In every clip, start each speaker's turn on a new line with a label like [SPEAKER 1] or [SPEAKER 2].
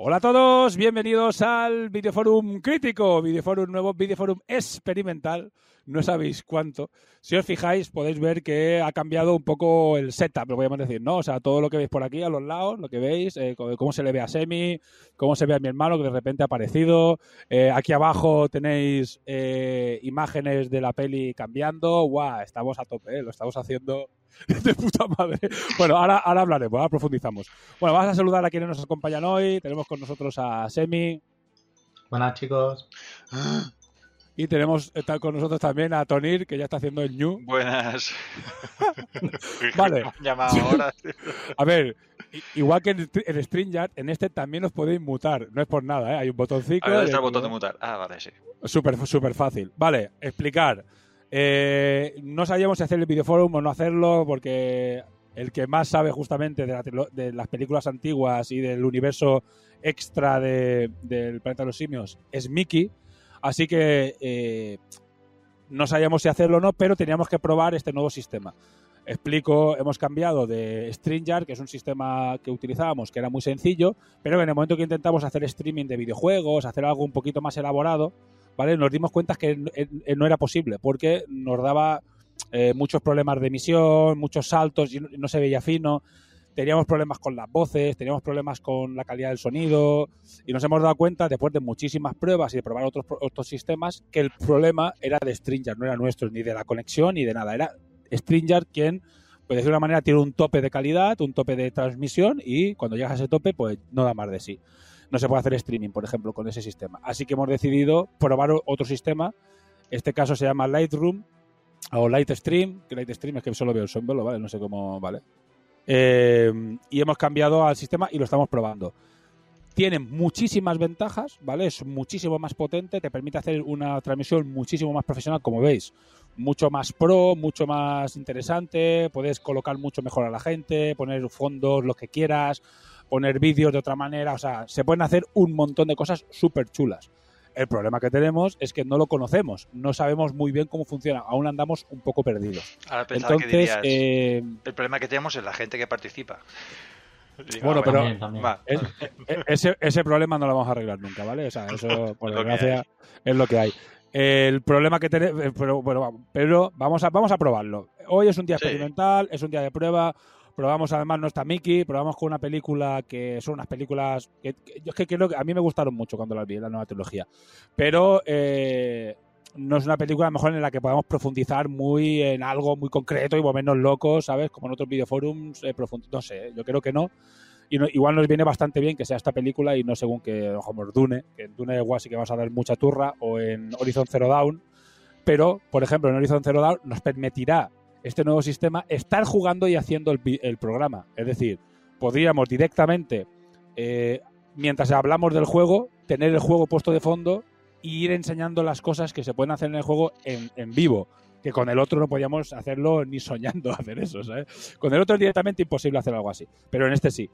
[SPEAKER 1] Hola a todos, bienvenidos al Videoforum Crítico, Videoforum nuevo, Videoforum experimental, no sabéis cuánto. Si os fijáis, podéis ver que ha cambiado un poco el setup, lo podemos decir, ¿no? O sea, todo lo que veis por aquí a los lados, lo que veis, eh, cómo se le ve a Semi, cómo se ve a mi hermano que de repente ha aparecido. Eh, aquí abajo tenéis eh, imágenes de la peli cambiando. ¡Guau! Estamos a tope, lo estamos haciendo de puta madre. Bueno, ahora, ahora hablaremos, ahora profundizamos. Bueno, vamos a saludar a quienes nos acompañan hoy. Tenemos con nosotros a Semi.
[SPEAKER 2] Buenas, chicos.
[SPEAKER 1] Y tenemos está con nosotros también a Tonir, que ya está haciendo el New.
[SPEAKER 3] Buenas.
[SPEAKER 1] vale.
[SPEAKER 3] ahora.
[SPEAKER 1] a ver, igual que en, en StreamYard, en este también os podéis mutar. No es por nada, ¿eh? Hay un botoncito.
[SPEAKER 3] A ver, está el botón de mutar. Ah, vale, sí.
[SPEAKER 1] Súper súper fácil. Vale, explicar. Eh, no sabíamos si hacer el videoforum o no hacerlo, porque el que más sabe justamente de, la, de las películas antiguas y del universo extra de, del Planeta de los Simios es Mickey. Así que eh, no sabíamos si hacerlo o no, pero teníamos que probar este nuevo sistema. Explico, hemos cambiado de StreamYard, que es un sistema que utilizábamos, que era muy sencillo, pero en el momento que intentamos hacer streaming de videojuegos, hacer algo un poquito más elaborado, ¿vale? Nos dimos cuenta que no era posible, porque nos daba eh, muchos problemas de emisión, muchos saltos y no se veía fino teníamos problemas con las voces, teníamos problemas con la calidad del sonido y nos hemos dado cuenta, después de muchísimas pruebas y de probar otros, otros sistemas, que el problema era de Stringer, no era nuestro, ni de la conexión ni de nada. Era Stringer quien, pues de una manera, tiene un tope de calidad, un tope de transmisión y cuando llegas a ese tope, pues no da más de sí. No se puede hacer streaming, por ejemplo, con ese sistema. Así que hemos decidido probar otro sistema. Este caso se llama Lightroom o Lightstream, que Lightstream es que solo veo el símbolo, ¿vale? No sé cómo, ¿vale? Eh, y hemos cambiado al sistema y lo estamos probando. Tiene muchísimas ventajas, ¿vale? Es muchísimo más potente, te permite hacer una transmisión muchísimo más profesional, como veis. Mucho más pro, mucho más interesante, puedes colocar mucho mejor a la gente, poner fondos, lo que quieras, poner vídeos de otra manera, o sea, se pueden hacer un montón de cosas súper chulas. El problema que tenemos es que no lo conocemos, no sabemos muy bien cómo funciona, aún andamos un poco perdidos.
[SPEAKER 3] Ahora Entonces, que dirías, eh, el problema que tenemos es la gente que participa.
[SPEAKER 1] Bueno, pero también, también. Es, ese, ese, problema no lo vamos a arreglar nunca, ¿vale? O sea, eso, por desgracia, es lo que hay. El problema que tenemos, pero, bueno, pero vamos a, vamos a probarlo. Hoy es un día sí. experimental, es un día de prueba. Probamos además no está Mickey, probamos con una película que son unas películas que, que yo es que creo que a mí me gustaron mucho cuando las vi, la nueva trilogía. Pero eh, no es una película a mejor en la que podamos profundizar muy en algo muy concreto y menos locos, ¿sabes? Como en otros videoforums, eh, no sé, yo creo que no. Y no, igual nos viene bastante bien que sea esta película y no según que, como Dune, que en Dune igual sí que vamos a dar mucha turra, o en Horizon Zero Dawn. Pero, por ejemplo, en Horizon Zero Dawn nos permitirá este nuevo sistema estar jugando y haciendo el, programa. Es decir, podríamos directamente, eh, mientras hablamos del juego, tener el juego puesto de fondo e ir enseñando las cosas que se pueden hacer en el juego en, vivo. Que con el otro no podíamos hacerlo ni soñando hacer eso, ¿sabes? Con el otro es directamente imposible hacer algo así. Pero en este sí.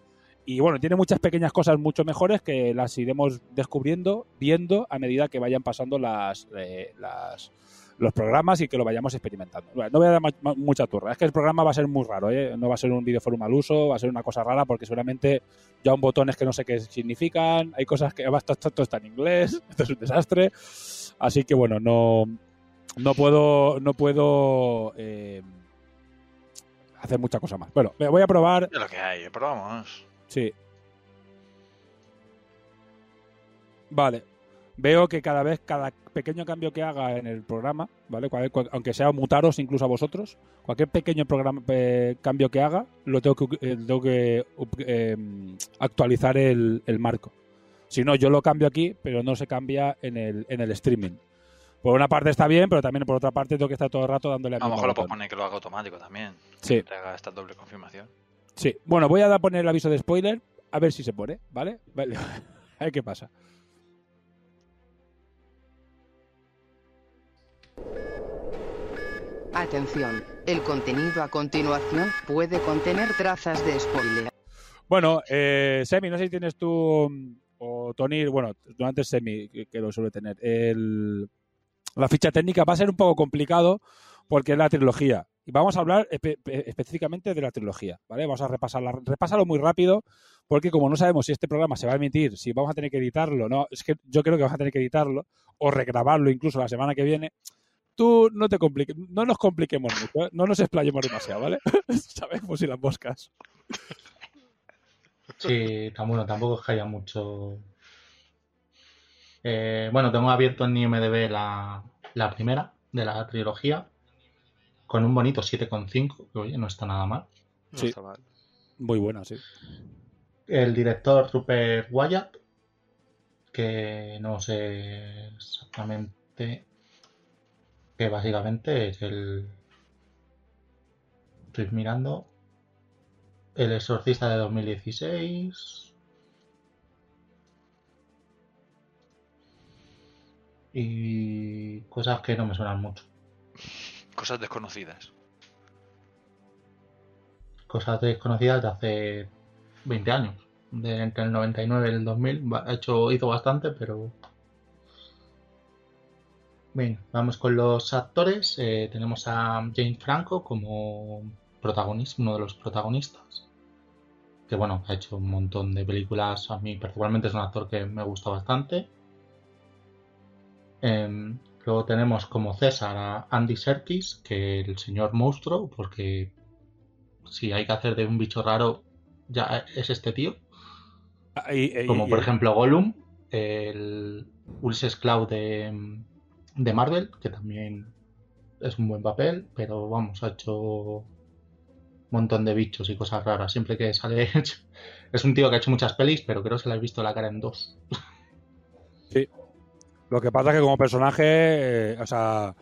[SPEAKER 1] Y bueno, tiene muchas pequeñas cosas mucho mejores que las iremos descubriendo, viendo a medida que vayan pasando las, eh, las, los programas y que lo vayamos experimentando. Bueno, no voy a dar mucha turra, es que el programa va a ser muy raro, ¿eh? no va a ser un videoforum al uso, va a ser una cosa rara porque seguramente ya un botones que no sé qué significan, hay cosas que esto, esto está en inglés, esto es un desastre, así que bueno, no, no puedo, no puedo eh, hacer mucha cosa más. Bueno, me voy a probar.
[SPEAKER 3] Es lo que hay, probamos.
[SPEAKER 1] Sí. Vale. Veo que cada vez, cada pequeño cambio que haga en el programa, ¿vale? Cual- cual- aunque sea mutaros incluso a vosotros, cualquier pequeño programa, eh, cambio que haga, lo tengo que, eh, tengo que eh, actualizar el, el marco. Si no, yo lo cambio aquí, pero no se cambia en el, en el streaming. Por una parte está bien, pero también por otra parte tengo que estar todo el rato dándole
[SPEAKER 3] A lo
[SPEAKER 1] mismo
[SPEAKER 3] mejor lo puedes poner que lo haga automático también.
[SPEAKER 1] Sí.
[SPEAKER 3] Que te haga esta doble confirmación.
[SPEAKER 1] Sí, bueno, voy a poner el aviso de spoiler, a ver si se pone, ¿vale? Vale. a ver qué pasa.
[SPEAKER 4] Atención, el contenido a continuación puede contener trazas de spoiler.
[SPEAKER 1] Bueno, eh, Semi, no sé si tienes tú mm, o Tony, bueno, tú antes Semi, que, lo suele tener. El- la ficha técnica va a ser un poco complicado porque es la trilogía. Y vamos a hablar espe- espe- específicamente de la trilogía, ¿vale? Vamos a repasarla, repásalo muy rápido porque como no sabemos si este programa se va a emitir, si vamos a tener que editarlo, no, es que yo creo que vamos a tener que editarlo o regrabarlo incluso la semana que viene. Tú no te compliques, no nos compliquemos mucho, ¿eh? no nos explayemos demasiado, ¿vale? Sabemos si las moscas.
[SPEAKER 2] Sí, bueno, tampoco es que haya mucho. Eh, bueno, tengo abierto en IMDB la, la primera de la trilogía con un bonito 7,5, que oye, no está nada mal.
[SPEAKER 1] Sí. Muy buena, sí.
[SPEAKER 2] El director Rupert Wyatt, que no sé exactamente, que básicamente es el... Estoy mirando. El exorcista de 2016. Y cosas que no me suenan mucho.
[SPEAKER 3] Cosas desconocidas.
[SPEAKER 2] Cosas desconocidas de hace 20 años. De entre el 99 y el 2000. Va- Ha hecho, hizo bastante, pero... Bien, vamos con los actores. Eh, tenemos a James Franco como protagonista, uno de los protagonistas. Que bueno, ha hecho un montón de películas. A mí particularmente es un actor que me gusta bastante. Em, luego tenemos como César a Andy Serkis, que el señor monstruo, porque si hay que hacer de un bicho raro, ya es este tío.
[SPEAKER 1] y-
[SPEAKER 2] como por ejemplo Gollum, el Ulysses Cloud de, de Marvel, que también es un buen papel, pero vamos, ha hecho un montón de bichos y cosas raras. Siempre que sale. es un tío que ha hecho muchas pelis, pero creo que se le ha visto la cara en dos.
[SPEAKER 1] Sí. Lo que pasa es que como personaje, eh, o sea,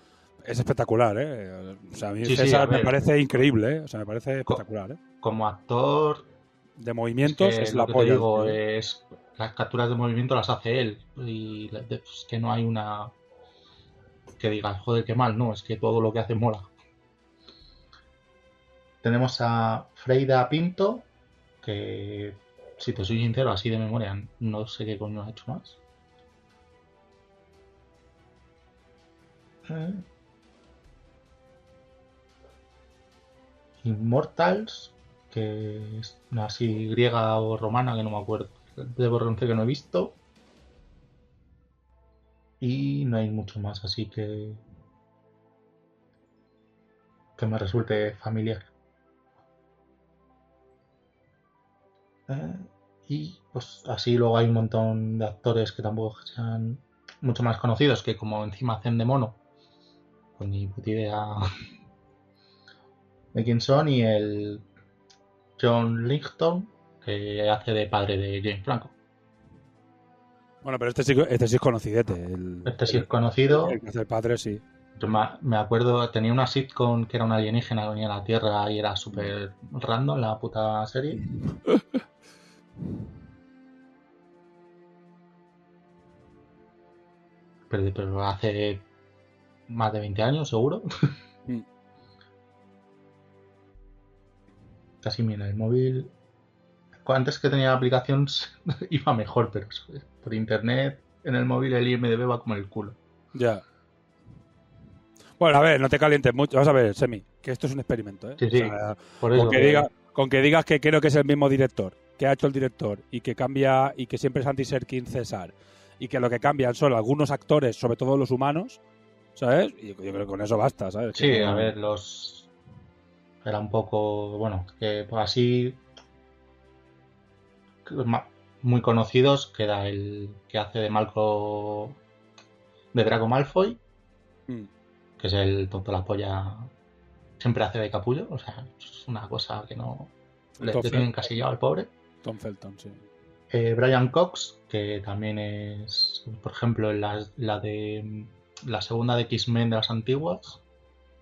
[SPEAKER 1] es espectacular, ¿eh? O sea, a mí
[SPEAKER 2] Sí, sí,
[SPEAKER 1] César
[SPEAKER 2] a
[SPEAKER 1] me parece increíble, ¿eh? O sea, me parece espectacular, ¿eh?
[SPEAKER 2] Como actor,
[SPEAKER 1] De movimientos
[SPEAKER 2] que
[SPEAKER 1] es
[SPEAKER 2] lo
[SPEAKER 1] la
[SPEAKER 2] que
[SPEAKER 1] polla.
[SPEAKER 2] te digo es las capturas de movimiento las hace él y la- pues, que no hay una que digas joder qué mal no es que todo lo que hace mola tenemos a Freida Pinto que si te soy sincero así de memoria no sé qué coño ha hecho más Eh. Immortals que es así griega o romana que no me acuerdo. Debo reconocer que no he visto. Y no hay mucho más, así que. que me resulte familiar. Eh, y pues así luego hay un montón de actores que tampoco sean mucho más conocidos que como encima hacen de mono. Pues ni puta idea de son y el John Lichton que hace de padre de James Franco.
[SPEAKER 1] Bueno, pero este sí, este sí es conocidete. El,
[SPEAKER 2] Este sí es conocido.
[SPEAKER 1] el el padre, sí.
[SPEAKER 2] Yo me acuerdo, tenía una sitcom que era un alienígena que venía a la Tierra y era súper random la puta serie. Pero, pero hace más de 20 años, seguro.
[SPEAKER 1] Mm.
[SPEAKER 2] Casi mira, el móvil. Antes que tenía aplicación iba mejor, pero por internet en el móvil el IMDB va como el culo.
[SPEAKER 1] Ya. Bueno, a ver, no te calientes mucho. Vamos a ver, Semi, que esto es un experimento, ¿eh?
[SPEAKER 2] Sí, sí,
[SPEAKER 1] O sea,
[SPEAKER 2] por eso
[SPEAKER 1] con, que
[SPEAKER 2] que-
[SPEAKER 1] diga- con que digas que creo que es el mismo director, que ha hecho el director, y que cambia, y que siempre es Andy Serkis César, y que lo que cambian son algunos actores, sobre todo los humanos, ¿sabes? Y yo creo que con eso basta, ¿sabes?
[SPEAKER 2] Sí,
[SPEAKER 1] Que
[SPEAKER 2] a ver, los. Era un poco. Bueno, que pues así. Que Muy conocidos, queda el que hace de Malcolm de Draco Malfoy,
[SPEAKER 1] Mm.
[SPEAKER 2] que es el tonto la polla, siempre hace de capullo, o sea, es una cosa que no le, le tienen encasillado al pobre.
[SPEAKER 1] Tom Felton, sí.
[SPEAKER 2] Eh, Brian Cox, que también es, por ejemplo, en la, la de la segunda de X-Men de las antiguas,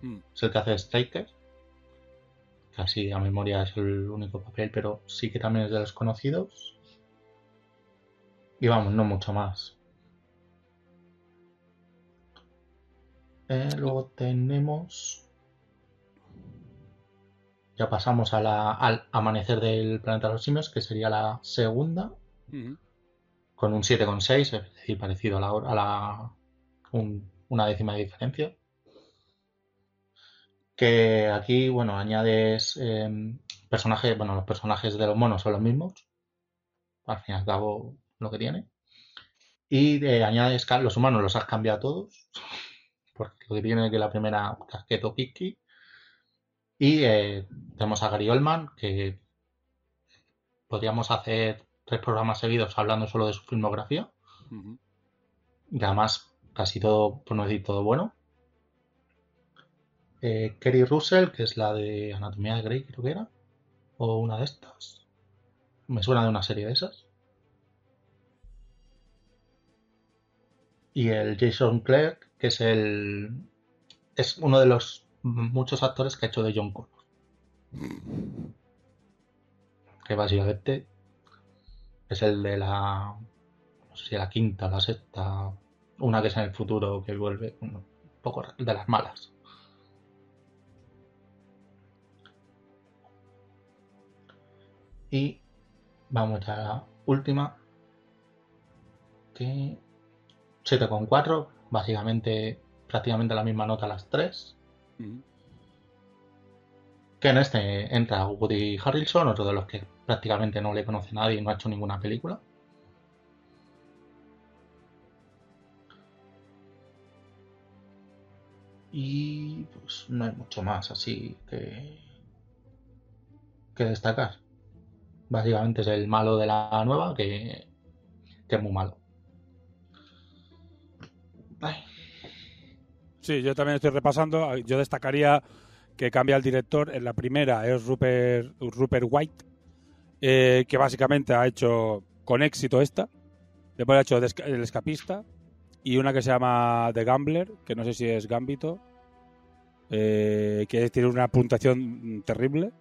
[SPEAKER 1] Mm.
[SPEAKER 2] es el que hace de Striker. Que así a memoria es el único papel, pero sí que también es de los conocidos. Y vamos, no mucho más. Eh, luego tenemos. Ya pasamos a la- al amanecer del planeta de los simios, que sería la segunda,
[SPEAKER 1] Ujú.
[SPEAKER 2] con un 7,6, es decir, parecido a la, a la un- una décima de diferencia. Que aquí, bueno, añades eh, personajes, bueno, los personajes de los monos son los mismos, al fin y al cabo lo que tiene. Y eh, añades, los humanos los has cambiado todos, porque lo que tiene es que la primera casqueto Kiki. Y eh, tenemos a Gary Oldman, que podríamos hacer tres programas seguidos hablando solo de su filmografía. Y además, casi todo, por no decir todo bueno. Eh, Kerry Russell, que es la de Anatomía de Grey, creo que era. O una de estas. Me suena de una serie de esas. Y el Jason Clark, que es el. Es uno de los muchos actores que ha hecho de John Connor. Que básicamente es el de la. No sé si la quinta, la sexta. Una que es en el futuro que vuelve. Un poco de las malas. Y vamos a la última. Que 7,4. Básicamente prácticamente la misma nota las tres.
[SPEAKER 1] Ujú.
[SPEAKER 2] Que en este entra Woody Harrelson, otro de los que prácticamente no le conoce nadie y no ha hecho ninguna película. Y pues no hay mucho más así que, que destacar. Básicamente es el malo de la nueva que, que es muy malo.
[SPEAKER 1] Sí, yo también estoy repasando. Yo destacaría que cambia el director. En la primera es Rupert, Rupert White, eh, que básicamente ha hecho con éxito esta. Después ha hecho El Escapista y una que se llama The Gambler, que no sé si es Gambito, eh, que tiene una puntuación terrible.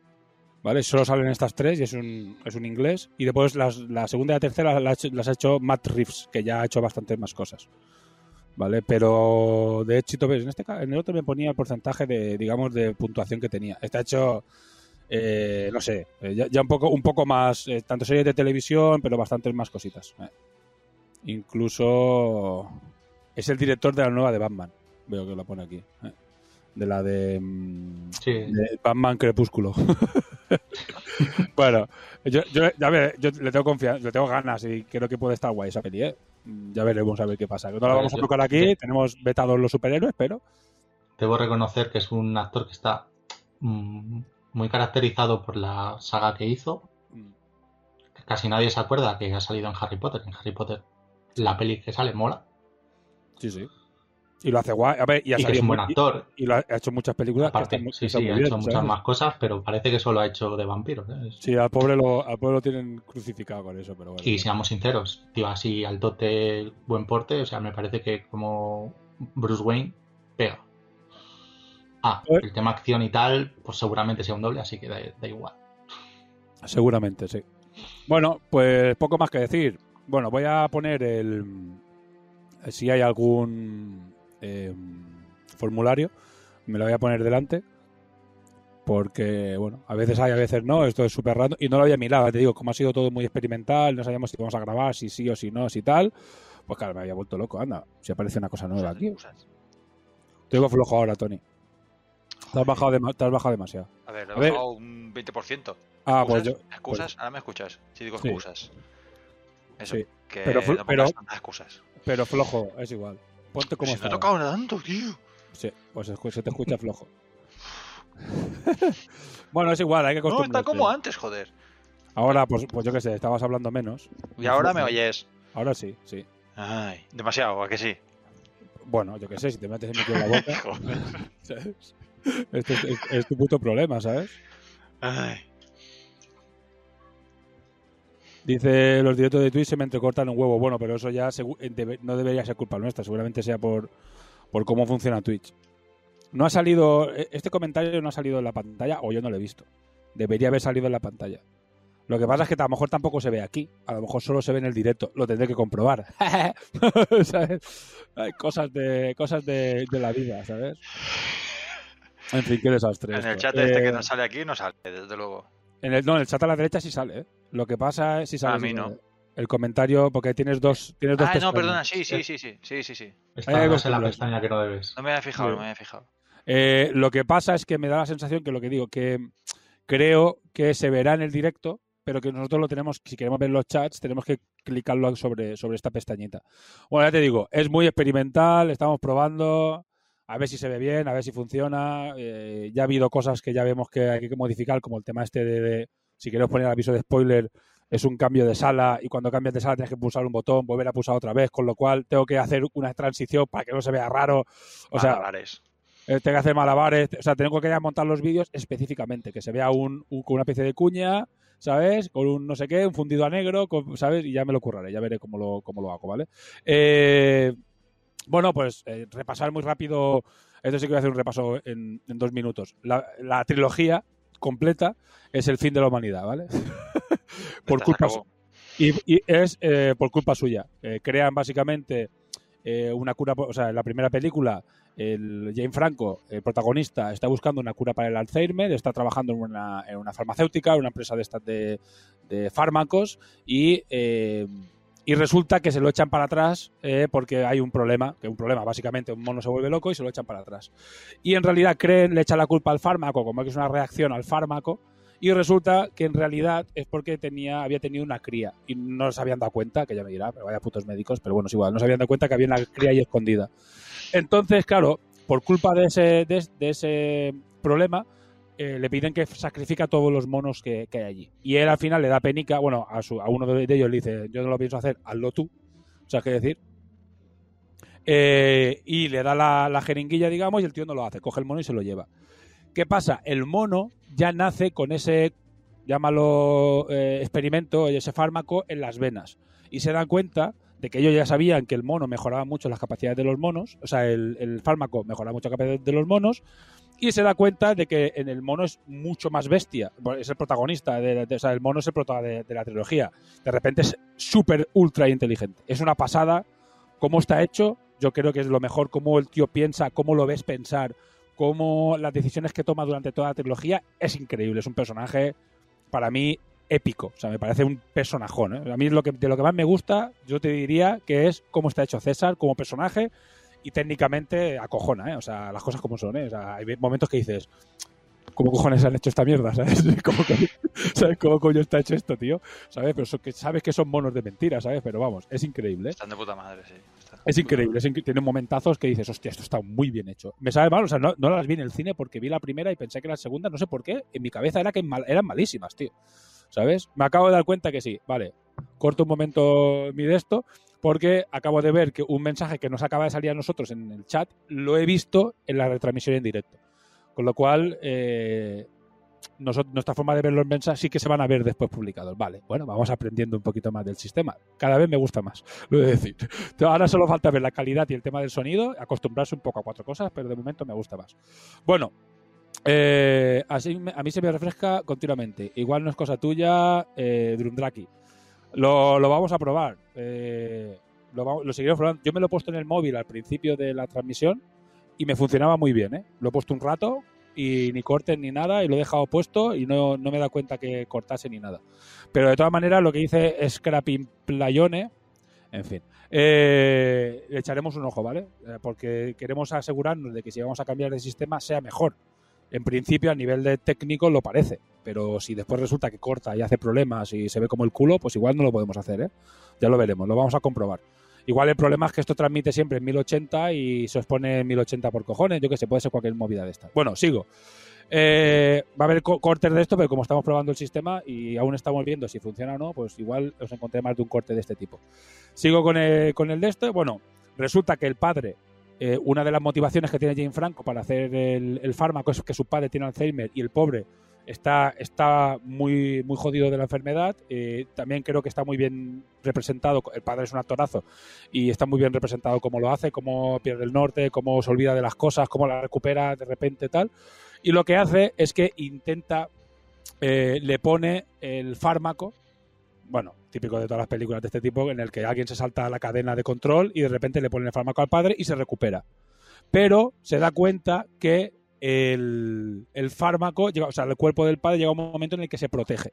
[SPEAKER 1] ¿Vale? Solo salen estas tres y es un, es un inglés. Y después las- la segunda y la tercera las ha hecho Matt Reeves, que ya ha hecho bastantes más cosas. ¿Vale? Pero de éxito, ves, en este en el otro me ponía el porcentaje de, digamos, de puntuación que tenía. Está hecho, eh, no sé, eh, ya, ya un poco, un poco más, eh, tanto series de televisión, pero bastantes más cositas. eh. Incluso es el director de la nueva de Batman, veo que lo pone aquí. eh. De la de, mm,
[SPEAKER 2] sí,
[SPEAKER 1] de Batman Crepúsculo. bueno, yo, yo, a ver, yo le tengo confianza, le tengo ganas y creo que puede estar guay esa peli, ¿eh? Ya veremos a ver qué pasa. No la vamos a tocar aquí, tenemos vetados los superhéroes, pero
[SPEAKER 2] debo reconocer que es un actor que está mm, muy caracterizado por la saga que hizo. Que casi nadie se acuerda que ha salido en Harry Potter. En Harry Potter, la peli que sale mola.
[SPEAKER 1] sí, sí. Y lo hace guay. A ver, y, ha
[SPEAKER 2] Y que es un buen actor.
[SPEAKER 1] Y, y lo ha ha hecho muchas películas que
[SPEAKER 2] Aparte,
[SPEAKER 1] están,
[SPEAKER 2] sí,
[SPEAKER 1] que están
[SPEAKER 2] sí,
[SPEAKER 1] muy
[SPEAKER 2] ha
[SPEAKER 1] bien,
[SPEAKER 2] hecho muchas más cosas, pero parece que solo ha hecho de vampiros. ¿eh?
[SPEAKER 1] Sí, al pobre, lo, al pobre lo tienen crucificado con eso, pero bueno.
[SPEAKER 2] Y seamos sinceros, tío, así al dote, buen porte, o sea, me parece que como Bruce Wayne pega. Ah, el tema acción y tal, pues seguramente sea un doble, así que da, da igual.
[SPEAKER 1] Seguramente, sí. Bueno, pues poco más que decir. Bueno, voy a poner el. Si hay algún eh, formulario, me lo voy a poner delante. Porque, bueno, a veces hay, a veces no. Esto es súper random. Y no lo había mirado, te digo, como ha sido todo muy experimental, no sabíamos si vamos a grabar, si sí o si no, si tal. Pues claro, me había vuelto loco. Anda, si aparece una cosa nueva aquí. Te digo flojo ahora, Tony. Te has bajado, te has bajado demasiado.
[SPEAKER 3] A ver, le
[SPEAKER 1] A
[SPEAKER 3] he
[SPEAKER 1] ver.
[SPEAKER 3] bajado un 20%.
[SPEAKER 1] Ah, pues yo-
[SPEAKER 3] ¿Excusas? Ahora me escuchas. Sí, digo
[SPEAKER 1] Sí.
[SPEAKER 3] excusas. Eso,
[SPEAKER 1] Sí.
[SPEAKER 3] que
[SPEAKER 1] Pero
[SPEAKER 3] no
[SPEAKER 1] pero-
[SPEAKER 3] excusas.
[SPEAKER 1] Pero flojo, es igual. Ponte como
[SPEAKER 3] Si no he
[SPEAKER 1] está.
[SPEAKER 3] tocado tanto, tío.
[SPEAKER 1] Sí, pues se te escucha flojo. bueno, es igual, hay que
[SPEAKER 3] No, está como antes, joder.
[SPEAKER 1] Ahora, pues, pues yo qué sé, estabas hablando menos.
[SPEAKER 3] Y ahora me oyes.
[SPEAKER 1] Ahora sí, sí.
[SPEAKER 3] Ay, demasiado, ¿a que sí?
[SPEAKER 1] Bueno, yo qué sé, si te metes en la boca. ¿sabes? Este es, es- es tu puto problema, ¿sabes?
[SPEAKER 3] Ay.
[SPEAKER 1] Dice, los directos de Twitch se me entrecortan un huevo. Bueno, pero eso ya eh, no debería ser culpa nuestra. Seguramente sea por, por cómo funciona Twitch. No ha salido, eh, este comentario no ha salido en la pantalla o yo no lo he visto. Debería haber salido en la pantalla. Lo que pasa es que a lo mejor tampoco se ve aquí. A lo mejor solo se ve en el directo. Lo tendré que comprobar. ¿Sabes? Hay cosas de cosas de, de la vida, ¿sabes? En fin, qué desastre.
[SPEAKER 3] En el chat este
[SPEAKER 1] Eh,
[SPEAKER 3] que no sale aquí, no sale, desde luego.
[SPEAKER 1] En el, no, en el chat a la derecha sí sale, ¿eh? Lo que pasa es si sale
[SPEAKER 3] A mí
[SPEAKER 1] el-
[SPEAKER 3] no.
[SPEAKER 1] el comentario, porque tienes dos, tienes dos
[SPEAKER 3] Ah, no,
[SPEAKER 1] pestañas.
[SPEAKER 3] perdona, sí, sí, sí, sí, sí, sí, sí.
[SPEAKER 2] Está
[SPEAKER 1] Hay algo
[SPEAKER 2] en la pestaña que no debes.
[SPEAKER 3] No me había fijado,
[SPEAKER 1] Sí.
[SPEAKER 3] no me había fijado.
[SPEAKER 1] Eh, lo que pasa es que me da la sensación que lo que digo, que creo que se verá en el directo, pero que nosotros lo tenemos, si queremos ver los chats, tenemos que clicarlo sobre, sobre esta pestañita. Bueno, ya te digo, es muy experimental, estamos probando, a ver si se ve bien, a ver si funciona. eh, ya ha habido cosas que ya vemos que hay que modificar, como el tema este de, de- si queremos poner aviso de spoiler, es un cambio de sala y cuando cambias de sala tienes que pulsar un botón, volver a pulsar otra vez, con lo cual tengo que hacer una transición para que no se vea raro. O sea, eh, tengo que hacer malabares, o sea, tengo que ya montar los vídeos específicamente, que se vea un, un- con una especie de cuña, ¿sabes? Con un no sé qué, un fundido a negro, con- ¿sabes? Y ya me lo curraré, ya veré cómo lo, cómo lo hago, ¿vale? Eh, bueno, pues eh, repasar muy rápido, esto sí que voy a hacer un repaso en, en dos minutos. La, la trilogía completa es el fin de la humanidad, ¿vale? por culpa y, y es eh, por culpa suya. Eh, crean básicamente una cura, o sea, en la primera película, el Jane Franco, el protagonista, está buscando una cura para el Alzheimer, está trabajando en una, en una farmacéutica, en una empresa de estas de, de fármacos, y, y resulta que se lo echan para atrás eh, porque hay un problema, que un problema, básicamente un mono se vuelve loco y se lo echan para atrás. Y en realidad creen, le echan la culpa al fármaco, como que es una reacción al fármaco, y resulta que en realidad es porque tenía, había tenido una cría y no se habían dado cuenta, que ya me dirá, pero vaya putos médicos, pero bueno, es igual, no se habían dado cuenta que había una cría ahí escondida. Entonces, claro, por culpa de ese, de, de ese problema, eh, le piden que sacrifique a todos los monos que, hay allí. Y él al final le da penica, bueno, a, su, a uno de ellos le dice, yo no lo pienso hacer, hazlo tú. ¿Sabes qué decir? Eh, y le da la, la jeringuilla, digamos, y el tío no lo hace, coge el mono y se lo lleva. ¿Qué pasa? El mono ya nace con ese, llámalo eh, experimento, ese fármaco en las venas. Y se dan cuenta de que ellos ya sabían que el mono mejoraba mucho las capacidades de los monos, o sea, el, el fármaco mejoraba mucho las capacidades de los monos, y se da cuenta de que en el mono es mucho más bestia, es el protagonista, de, o sea, el mono es el protagonista de, de la trilogía. De repente es súper ultra inteligente. Es una pasada cómo está hecho, yo creo que es lo mejor, cómo el tío piensa, cómo lo ves pensar, cómo las decisiones que toma durante toda la trilogía, es increíble, es un personaje para mí épico, o sea, me parece un personajón. ¿eh? A mí lo que, de lo que más me gusta, yo te diría que es cómo está hecho César como personaje y técnicamente acojona, ¿eh? o sea, las cosas como son, ¿eh? o sea, hay momentos que dices, ¿cómo cojones han hecho esta mierda? ¿Sabes? ¿Cómo, coño, ¿sabes cómo coño está hecho esto, tío? ¿Sabes? Pero que sabes que son monos de mentira, ¿sabes? Pero vamos, es increíble. ¿eh?
[SPEAKER 3] Están de puta madre, sí.
[SPEAKER 1] Es increíble, es incre- tiene momentazos que dices, hostia, esto está muy bien hecho. Me sabe mal, o sea, no, no las vi en el cine porque vi la primera y pensé que la segunda, no sé por qué, en mi cabeza era que mal- eran malísimas, tío. ¿Sabes? Me acabo de dar cuenta que sí, vale. Corto un momento mi de esto porque acabo de ver que un mensaje que nos acaba de salir a nosotros en el chat lo he visto en la retransmisión en directo. Con lo cual, eh, nuestra forma de ver los mensajes sí que se van a ver después publicados. Vale, bueno, vamos aprendiendo un poquito más del sistema. Cada vez me gusta más, lo he de decir. Ahora solo falta ver la calidad y el tema del sonido, acostumbrarse un poco a cuatro cosas, pero de momento me gusta más. Bueno, eh, así a mí se me refresca continuamente. Igual no es cosa tuya, eh, Drumdraki. Lo, lo vamos a probar. eh, lo, lo seguiremos probando. Yo me lo he puesto en el móvil al principio de la transmisión y me funcionaba muy bien. ¿eh? Lo he puesto un rato y ni cortes ni nada y lo he dejado puesto y no, no me dado cuenta que cortase ni nada. Pero de todas maneras lo que dice Scrapping Playone, en fin, eh, echaremos un ojo, ¿vale? Eh, porque queremos asegurarnos de que si vamos a cambiar de sistema sea mejor. En principio, a nivel de técnico lo parece, pero si después resulta que corta y hace problemas y se ve como el culo, pues igual no lo podemos hacer, ¿eh? Ya lo veremos, lo vamos a comprobar. Igual el problema es que esto transmite siempre en 1080 y se os pone en 1080 por cojones, yo que sé, puede ser cualquier movida de esta. Bueno, sigo. Eh, va a haber co- cortes de esto, pero como estamos probando el sistema y aún estamos viendo si funciona o no, pues igual os encontré más de un corte de este tipo. Sigo con el de esto. Bueno, resulta que el padre eh, una de las motivaciones que tiene Jane Franco para hacer el, el fármaco es que su padre tiene Alzheimer y el pobre está, está muy, muy jodido de la enfermedad. Eh, también creo que está muy bien representado. El padre es un actorazo y está muy bien representado cómo lo hace, cómo pierde el norte, cómo se olvida de las cosas, cómo la recupera de repente tal. Y lo que hace es que intenta, eh, le pone el fármaco, bueno, típico de todas las películas de este tipo, en el que alguien se salta a la cadena de control y de repente le pone el fármaco al padre y se recupera. Pero se da cuenta que el, el fármaco, llega- o sea, el cuerpo del padre llega a un momento en el que se protege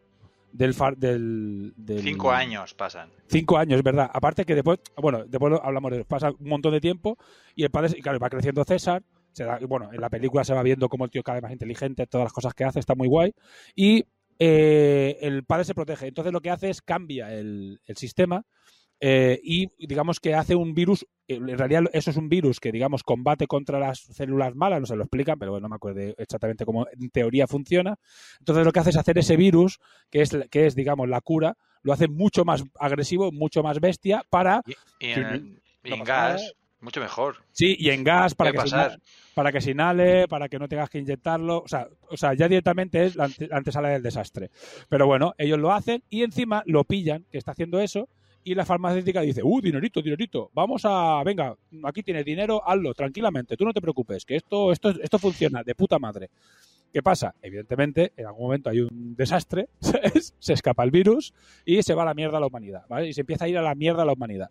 [SPEAKER 1] del, far- del, del-
[SPEAKER 3] Cinco años pasan.
[SPEAKER 1] Cinco años, es verdad. Aparte que después, bueno, después hablamos de pasa un montón de tiempo y el padre, y claro, va creciendo César. Se da, bueno, en la película se va viendo cómo el tío cada vez más inteligente, todas las cosas que hace, está muy guay. Y eh, el padre se protege. Entonces lo que hace es cambia el, el sistema eh, y digamos que hace un virus, en realidad eso es un virus que digamos combate contra las células malas, no se lo explican, pero bueno, no me acuerdo exactamente cómo en teoría funciona. Entonces lo que hace es hacer ese virus, que es, que es digamos la cura, lo hace mucho más agresivo, mucho más bestia para...
[SPEAKER 3] Y en,
[SPEAKER 1] no
[SPEAKER 3] gas, mucho mejor.
[SPEAKER 1] Sí, y en gas para que, inhale, para que para que no tengas que inyectarlo. O sea, o sea ya directamente es la ante- la antesala del desastre. Pero bueno, ellos lo hacen y encima lo pillan, que está haciendo eso, y la farmacéutica dice, uh, dinerito, dinerito, vamos a, venga, aquí tienes dinero, hazlo tranquilamente, tú no te preocupes, que esto, esto, esto funciona de puta madre. ¿Qué pasa? Evidentemente, en algún momento hay un desastre, se escapa el virus y se va a la mierda la humanidad, ¿vale? Y se empieza a ir a la mierda la humanidad.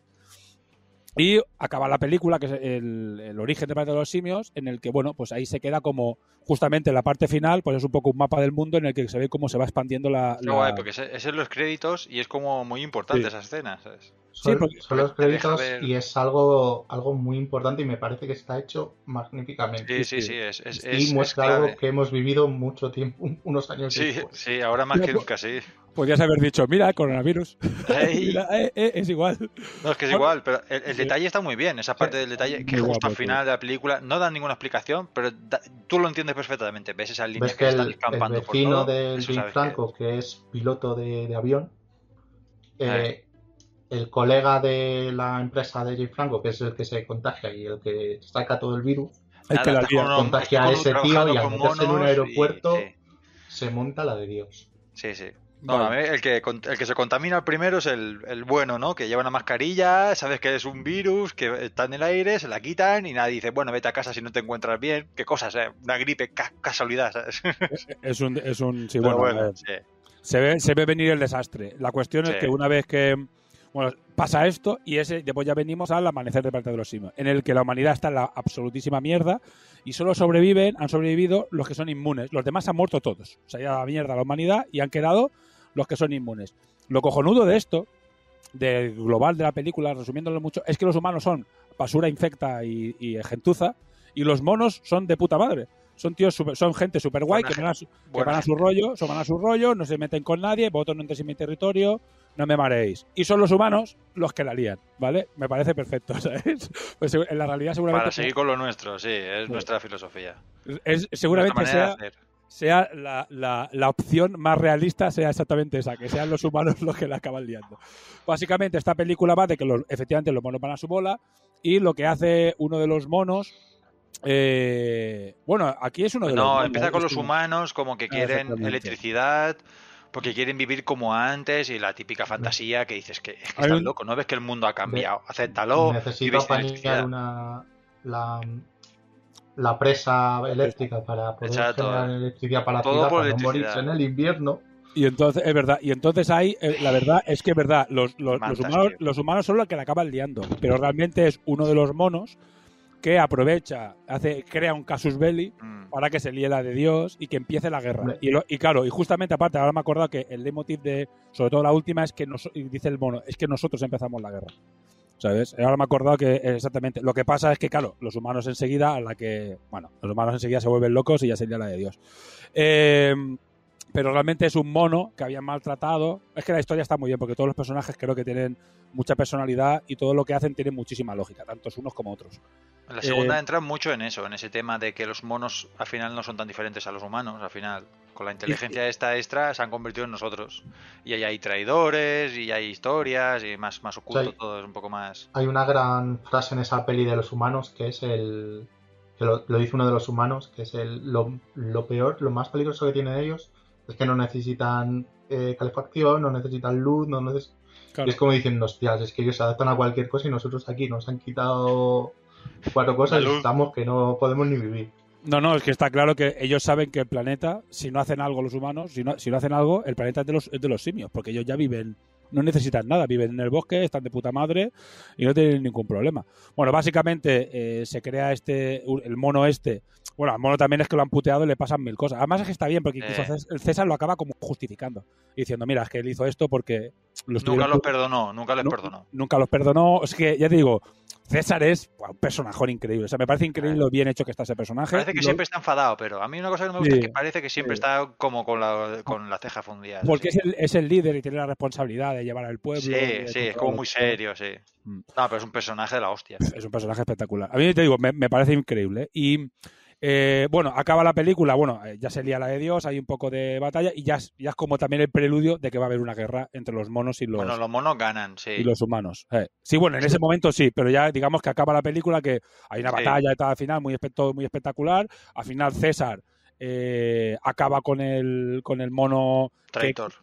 [SPEAKER 1] Y acaba la película, que es el, el origen de Planeta de los Simios, en el que, bueno, pues ahí se queda como, justamente en la parte final, pues es un poco un mapa del mundo en el que se ve cómo se va expandiendo la...
[SPEAKER 3] Guay, porque ese, ese es los créditos y es como muy importante
[SPEAKER 1] Sí.
[SPEAKER 3] esa escena, ¿sabes?
[SPEAKER 2] Son,
[SPEAKER 1] porque-
[SPEAKER 2] son los créditos
[SPEAKER 3] ver-
[SPEAKER 2] y es algo, algo muy importante y me parece que está hecho magníficamente.
[SPEAKER 3] Sí, sí, sí, es, es,
[SPEAKER 2] y
[SPEAKER 3] es- es
[SPEAKER 2] muestra algo que hemos vivido mucho tiempo, un- unos años
[SPEAKER 3] Sí,
[SPEAKER 2] después.
[SPEAKER 3] sí, ahora más que nunca, sí.
[SPEAKER 1] Podrías haber dicho, mira, coronavirus. Mira, eh, eh, es igual.
[SPEAKER 3] No, es que es igual, pero el, el detalle está muy bien, esa parte del detalle, que
[SPEAKER 1] Muy
[SPEAKER 3] justo
[SPEAKER 1] guapo,
[SPEAKER 3] al final de la película no dan ninguna explicación, pero da- tú lo entiendes perfectamente. Ves esas líneas
[SPEAKER 2] Ves
[SPEAKER 3] que,
[SPEAKER 2] que
[SPEAKER 3] están
[SPEAKER 2] el, el
[SPEAKER 3] escampando por
[SPEAKER 2] vecino
[SPEAKER 3] todo,
[SPEAKER 2] del
[SPEAKER 3] que-
[SPEAKER 2] Franco, que es piloto de, de avión, eh, el colega de la empresa de Jim Franco, que es el que se contagia y el que saca todo el virus,
[SPEAKER 1] El que la
[SPEAKER 3] uno-
[SPEAKER 2] contagia a ese tío y
[SPEAKER 3] con
[SPEAKER 2] meterse en un
[SPEAKER 3] y-
[SPEAKER 2] aeropuerto
[SPEAKER 3] sí.
[SPEAKER 2] se monta la de Dios.
[SPEAKER 3] Sí, sí. No,
[SPEAKER 1] Vale.
[SPEAKER 3] a mí el que, con- el que se contamina primero es el, el bueno, ¿no? Que lleva una mascarilla, sabes que es un virus, que está en el aire, se la quitan y nadie dice, bueno, vete a casa si no te encuentras bien. Qué cosas, ¿eh? Una gripe, ca- casualidad, ¿sabes?
[SPEAKER 1] Es un, es un, sí,
[SPEAKER 3] Pero
[SPEAKER 1] bueno,
[SPEAKER 3] bueno,
[SPEAKER 1] eh,
[SPEAKER 3] sí.
[SPEAKER 1] se ve, se ve venir el desastre. La cuestión es que una vez que bueno, pasa esto y ese después ya venimos al amanecer de Planeta de los Simios, en el que la humanidad está en la absolutísima mierda y solo sobreviven, han sobrevivido los que son inmunes. Los demás han muerto todos. Se ha ido a la mierda la humanidad y han quedado los que son inmunes. Lo cojonudo de esto, del global de la película, resumiéndolo mucho, es que los humanos son basura infecta y, y gentuza y los monos son de puta madre. Son tíos super- son gente super guay que van a, su- que
[SPEAKER 3] buena
[SPEAKER 1] van a su
[SPEAKER 3] gente.
[SPEAKER 1] rollo, son van a su rollo, no se meten con nadie, vosotros no entréis en mi territorio, no me mareéis. Y son los humanos los que la lían, ¿vale? Me parece perfecto, ¿sabes? Pues en la realidad seguramente
[SPEAKER 3] Para seguir con lo nuestro, sí, es nuestra filosofía.
[SPEAKER 1] es, seguramente sea, sea la, la- la opción más realista sea exactamente esa, que sean los humanos los que la acaban liando. Básicamente esta película va de que los, efectivamente los monos van a su bola y lo que hace uno de los monos eh, bueno, aquí es uno de los
[SPEAKER 3] No, empieza con los humanos como que
[SPEAKER 1] Ah,
[SPEAKER 3] quieren electricidad, porque quieren vivir como antes y la típica fantasía que dices que, es que estás
[SPEAKER 1] un-
[SPEAKER 3] loco, no ves que el mundo ha cambiado, acéptalo,
[SPEAKER 2] Necesito una, la, la presa eléctrica para poder
[SPEAKER 3] Exacto.
[SPEAKER 2] generar electricidad para la
[SPEAKER 3] Todo
[SPEAKER 2] ciudad,
[SPEAKER 3] por
[SPEAKER 2] para no morirse en el invierno.
[SPEAKER 1] Y entonces, es verdad, y entonces ahí, eh, la verdad es que es verdad, los, los- humanos,
[SPEAKER 3] tío.
[SPEAKER 1] los humanos son los que la acaban liando, pero realmente es uno de los monos que aprovecha, hace, crea un casus belli
[SPEAKER 3] Mm.
[SPEAKER 1] para que se líe la de Dios y que empiece la guerra. Y, lo- y claro, y justamente aparte, ahora me he acordado que el leitmotiv de, sobre todo la última, es que nos, dice el mono, es que nosotros empezamos la guerra. ¿Sabes? Ahora me he acordado que exactamente. Lo que pasa es que, claro, los humanos enseguida, a la que. Bueno, los humanos enseguida se vuelven locos y ya sería la de Dios. Eh, pero realmente es un mono que habían maltratado. Es que la historia está muy bien porque todos los personajes creo que tienen mucha personalidad y todo lo que hacen tiene muchísima lógica, tantos unos como otros.
[SPEAKER 3] La segunda
[SPEAKER 1] Eh,
[SPEAKER 3] entra mucho en eso, en ese tema de que los monos al final no son tan diferentes a los humanos, al final con la inteligencia esta extra se han convertido en nosotros. Y ahí hay traidores, y hay historias, y más, más oculto
[SPEAKER 2] Sí.
[SPEAKER 3] todo, es un poco más...
[SPEAKER 2] Hay una gran frase en esa peli de los humanos que es el. que lo, lo dice uno de los humanos, que es el. Lo, lo peor, lo más peligroso que tienen ellos es que no necesitan eh, calefacción, no necesitan luz, no neces-
[SPEAKER 1] Claro.
[SPEAKER 2] Y es como diciendo, hostias, es que ellos se adaptan a cualquier cosa y nosotros aquí nos han quitado cuatro cosas y estamos que no podemos ni vivir.
[SPEAKER 1] No, no, es que está claro que ellos saben que el planeta, si no hacen algo los humanos, si no, si no hacen algo, el planeta es de, los, es de los simios, porque ellos ya viven, no necesitan nada, viven en el bosque, están de puta madre y no tienen ningún problema. Bueno, básicamente eh, se crea este, el mono este, bueno, al mono también es que lo han puteado y le pasan mil cosas. Además es que está bien, porque incluso
[SPEAKER 3] Eh.
[SPEAKER 1] César lo acaba como justificando, diciendo, mira, es que él hizo esto porque los
[SPEAKER 3] Nunca los perdonó, nunca les perdonó.
[SPEAKER 1] Nunca los perdonó. Es que, ya te digo, César es un personajón increíble. O sea, me parece increíble lo bien hecho que está ese personaje.
[SPEAKER 3] Parece que
[SPEAKER 1] lo-
[SPEAKER 3] siempre está enfadado, pero a mí una cosa que no me gusta
[SPEAKER 1] Sí,
[SPEAKER 3] es que parece que siempre
[SPEAKER 1] sí.
[SPEAKER 3] está como con la, con la ceja fundida.
[SPEAKER 1] Porque es el, es el líder y tiene la responsabilidad de llevar al pueblo.
[SPEAKER 3] Sí, sí, es como muy serio, sí.
[SPEAKER 1] Mm.
[SPEAKER 3] No, pero es un personaje de la hostia.
[SPEAKER 1] Es un personaje espectacular. A mí te digo, me, me parece increíble. Y eh, bueno, acaba la película, bueno, eh, ya se lía la de Dios, hay un poco de batalla y ya es, ya es como también el preludio de que va a haber una guerra entre los monos y los,
[SPEAKER 3] Bueno, los monos ganan, sí.
[SPEAKER 1] y los humanos. Eh, Sí, bueno, en ese momento sí, pero ya digamos que acaba la película, que hay una
[SPEAKER 3] Sí.
[SPEAKER 1] batalla y tal al final muy, espe- todo muy espectacular. Al final César eh, acaba con el, con el mono
[SPEAKER 3] Traitor.
[SPEAKER 1] que,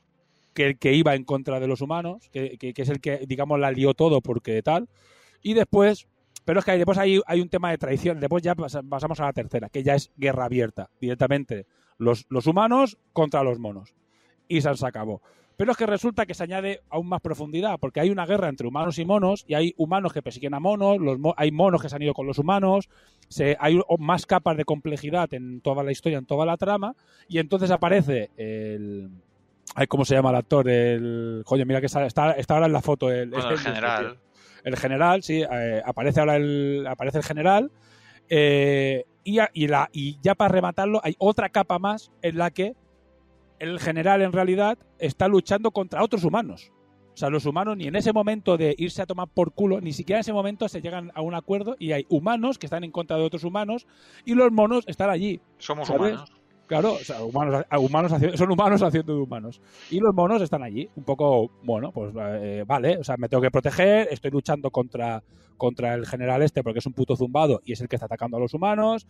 [SPEAKER 1] que iba en contra de los humanos, que, que- que es el que, digamos, la lió todo porque tal. Y después, pero es que después hay, hay un tema de traición. Después ya pas- pasamos a la tercera, que ya es guerra abierta, directamente. Los, los humanos contra los monos. Y se acabó. Pero es que resulta que se añade aún más profundidad, porque hay una guerra entre humanos y monos, y hay humanos que persiguen a monos, hay monos que se han ido con los humanos, hay más capas de complejidad en toda la historia, en toda la trama, y entonces aparece el... Ay, ¿Cómo se llama el actor? El, coño, mira que está, está, está ahora en la foto. El,
[SPEAKER 3] Bueno,
[SPEAKER 1] este-
[SPEAKER 3] el general.
[SPEAKER 1] el general, sí, eh, aparece ahora el, aparece el general. eh, y, la, y ya para rematarlo, hay otra capa más en la que el general en realidad está luchando contra otros humanos. O sea, los humanos ni en ese momento de irse a tomar por culo, ni siquiera en ese momento se llegan a un acuerdo y hay humanos que están en contra de otros humanos y los monos están allí.
[SPEAKER 3] Somos
[SPEAKER 1] ¿sabes?
[SPEAKER 3] humanos.
[SPEAKER 1] Claro, o sea, humanos, humanos son humanos haciendo de humanos. Y los monos están allí, un poco, bueno, pues eh, vale, o sea, me tengo que proteger, estoy luchando contra, contra el general este porque es un puto zumbado y es el que está atacando a los humanos,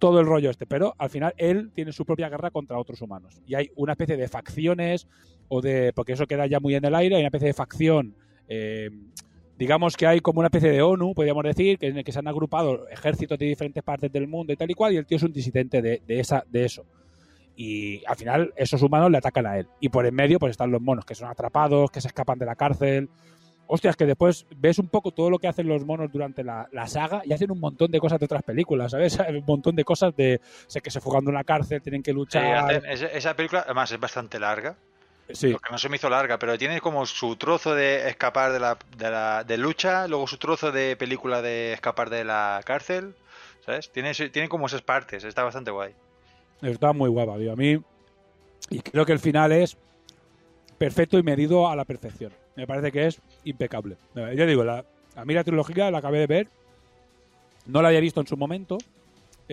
[SPEAKER 1] todo el rollo este, pero al final él tiene su propia guerra contra otros humanos. Y hay una especie de facciones, o de, porque eso queda ya muy en el aire, hay una especie de facción, eh, digamos que hay como una especie de ONU, podríamos decir, que en el que se han agrupado ejércitos de diferentes partes del mundo y tal y cual, y el tío es un disidente de, de esa, de eso. Y al final esos humanos le atacan a él. Y por en medio pues están los monos, que son atrapados, que se escapan de la cárcel. Hostias, que después ves un poco todo lo que hacen los monos durante la, la saga y hacen un montón de cosas de otras películas, ¿sabes? Un montón de cosas de sé que se fugan de una cárcel, tienen que
[SPEAKER 3] Sí,
[SPEAKER 1] luchar.
[SPEAKER 3] hacen- ese- esa película, además, es bastante larga.
[SPEAKER 1] Sí.
[SPEAKER 3] Porque no se me hizo larga, pero tiene como su trozo de escapar de la, de la de lucha, luego su trozo de película de escapar de la cárcel, ¿sabes? Tiene, tiene como esas partes, está bastante guay.
[SPEAKER 1] Está muy guapa, tío. A mí. Y creo que el final es perfecto y medido a la perfección. Me parece que es impecable. Ya digo, la, a mí la trilogía la acabé de ver. No la había visto en su momento.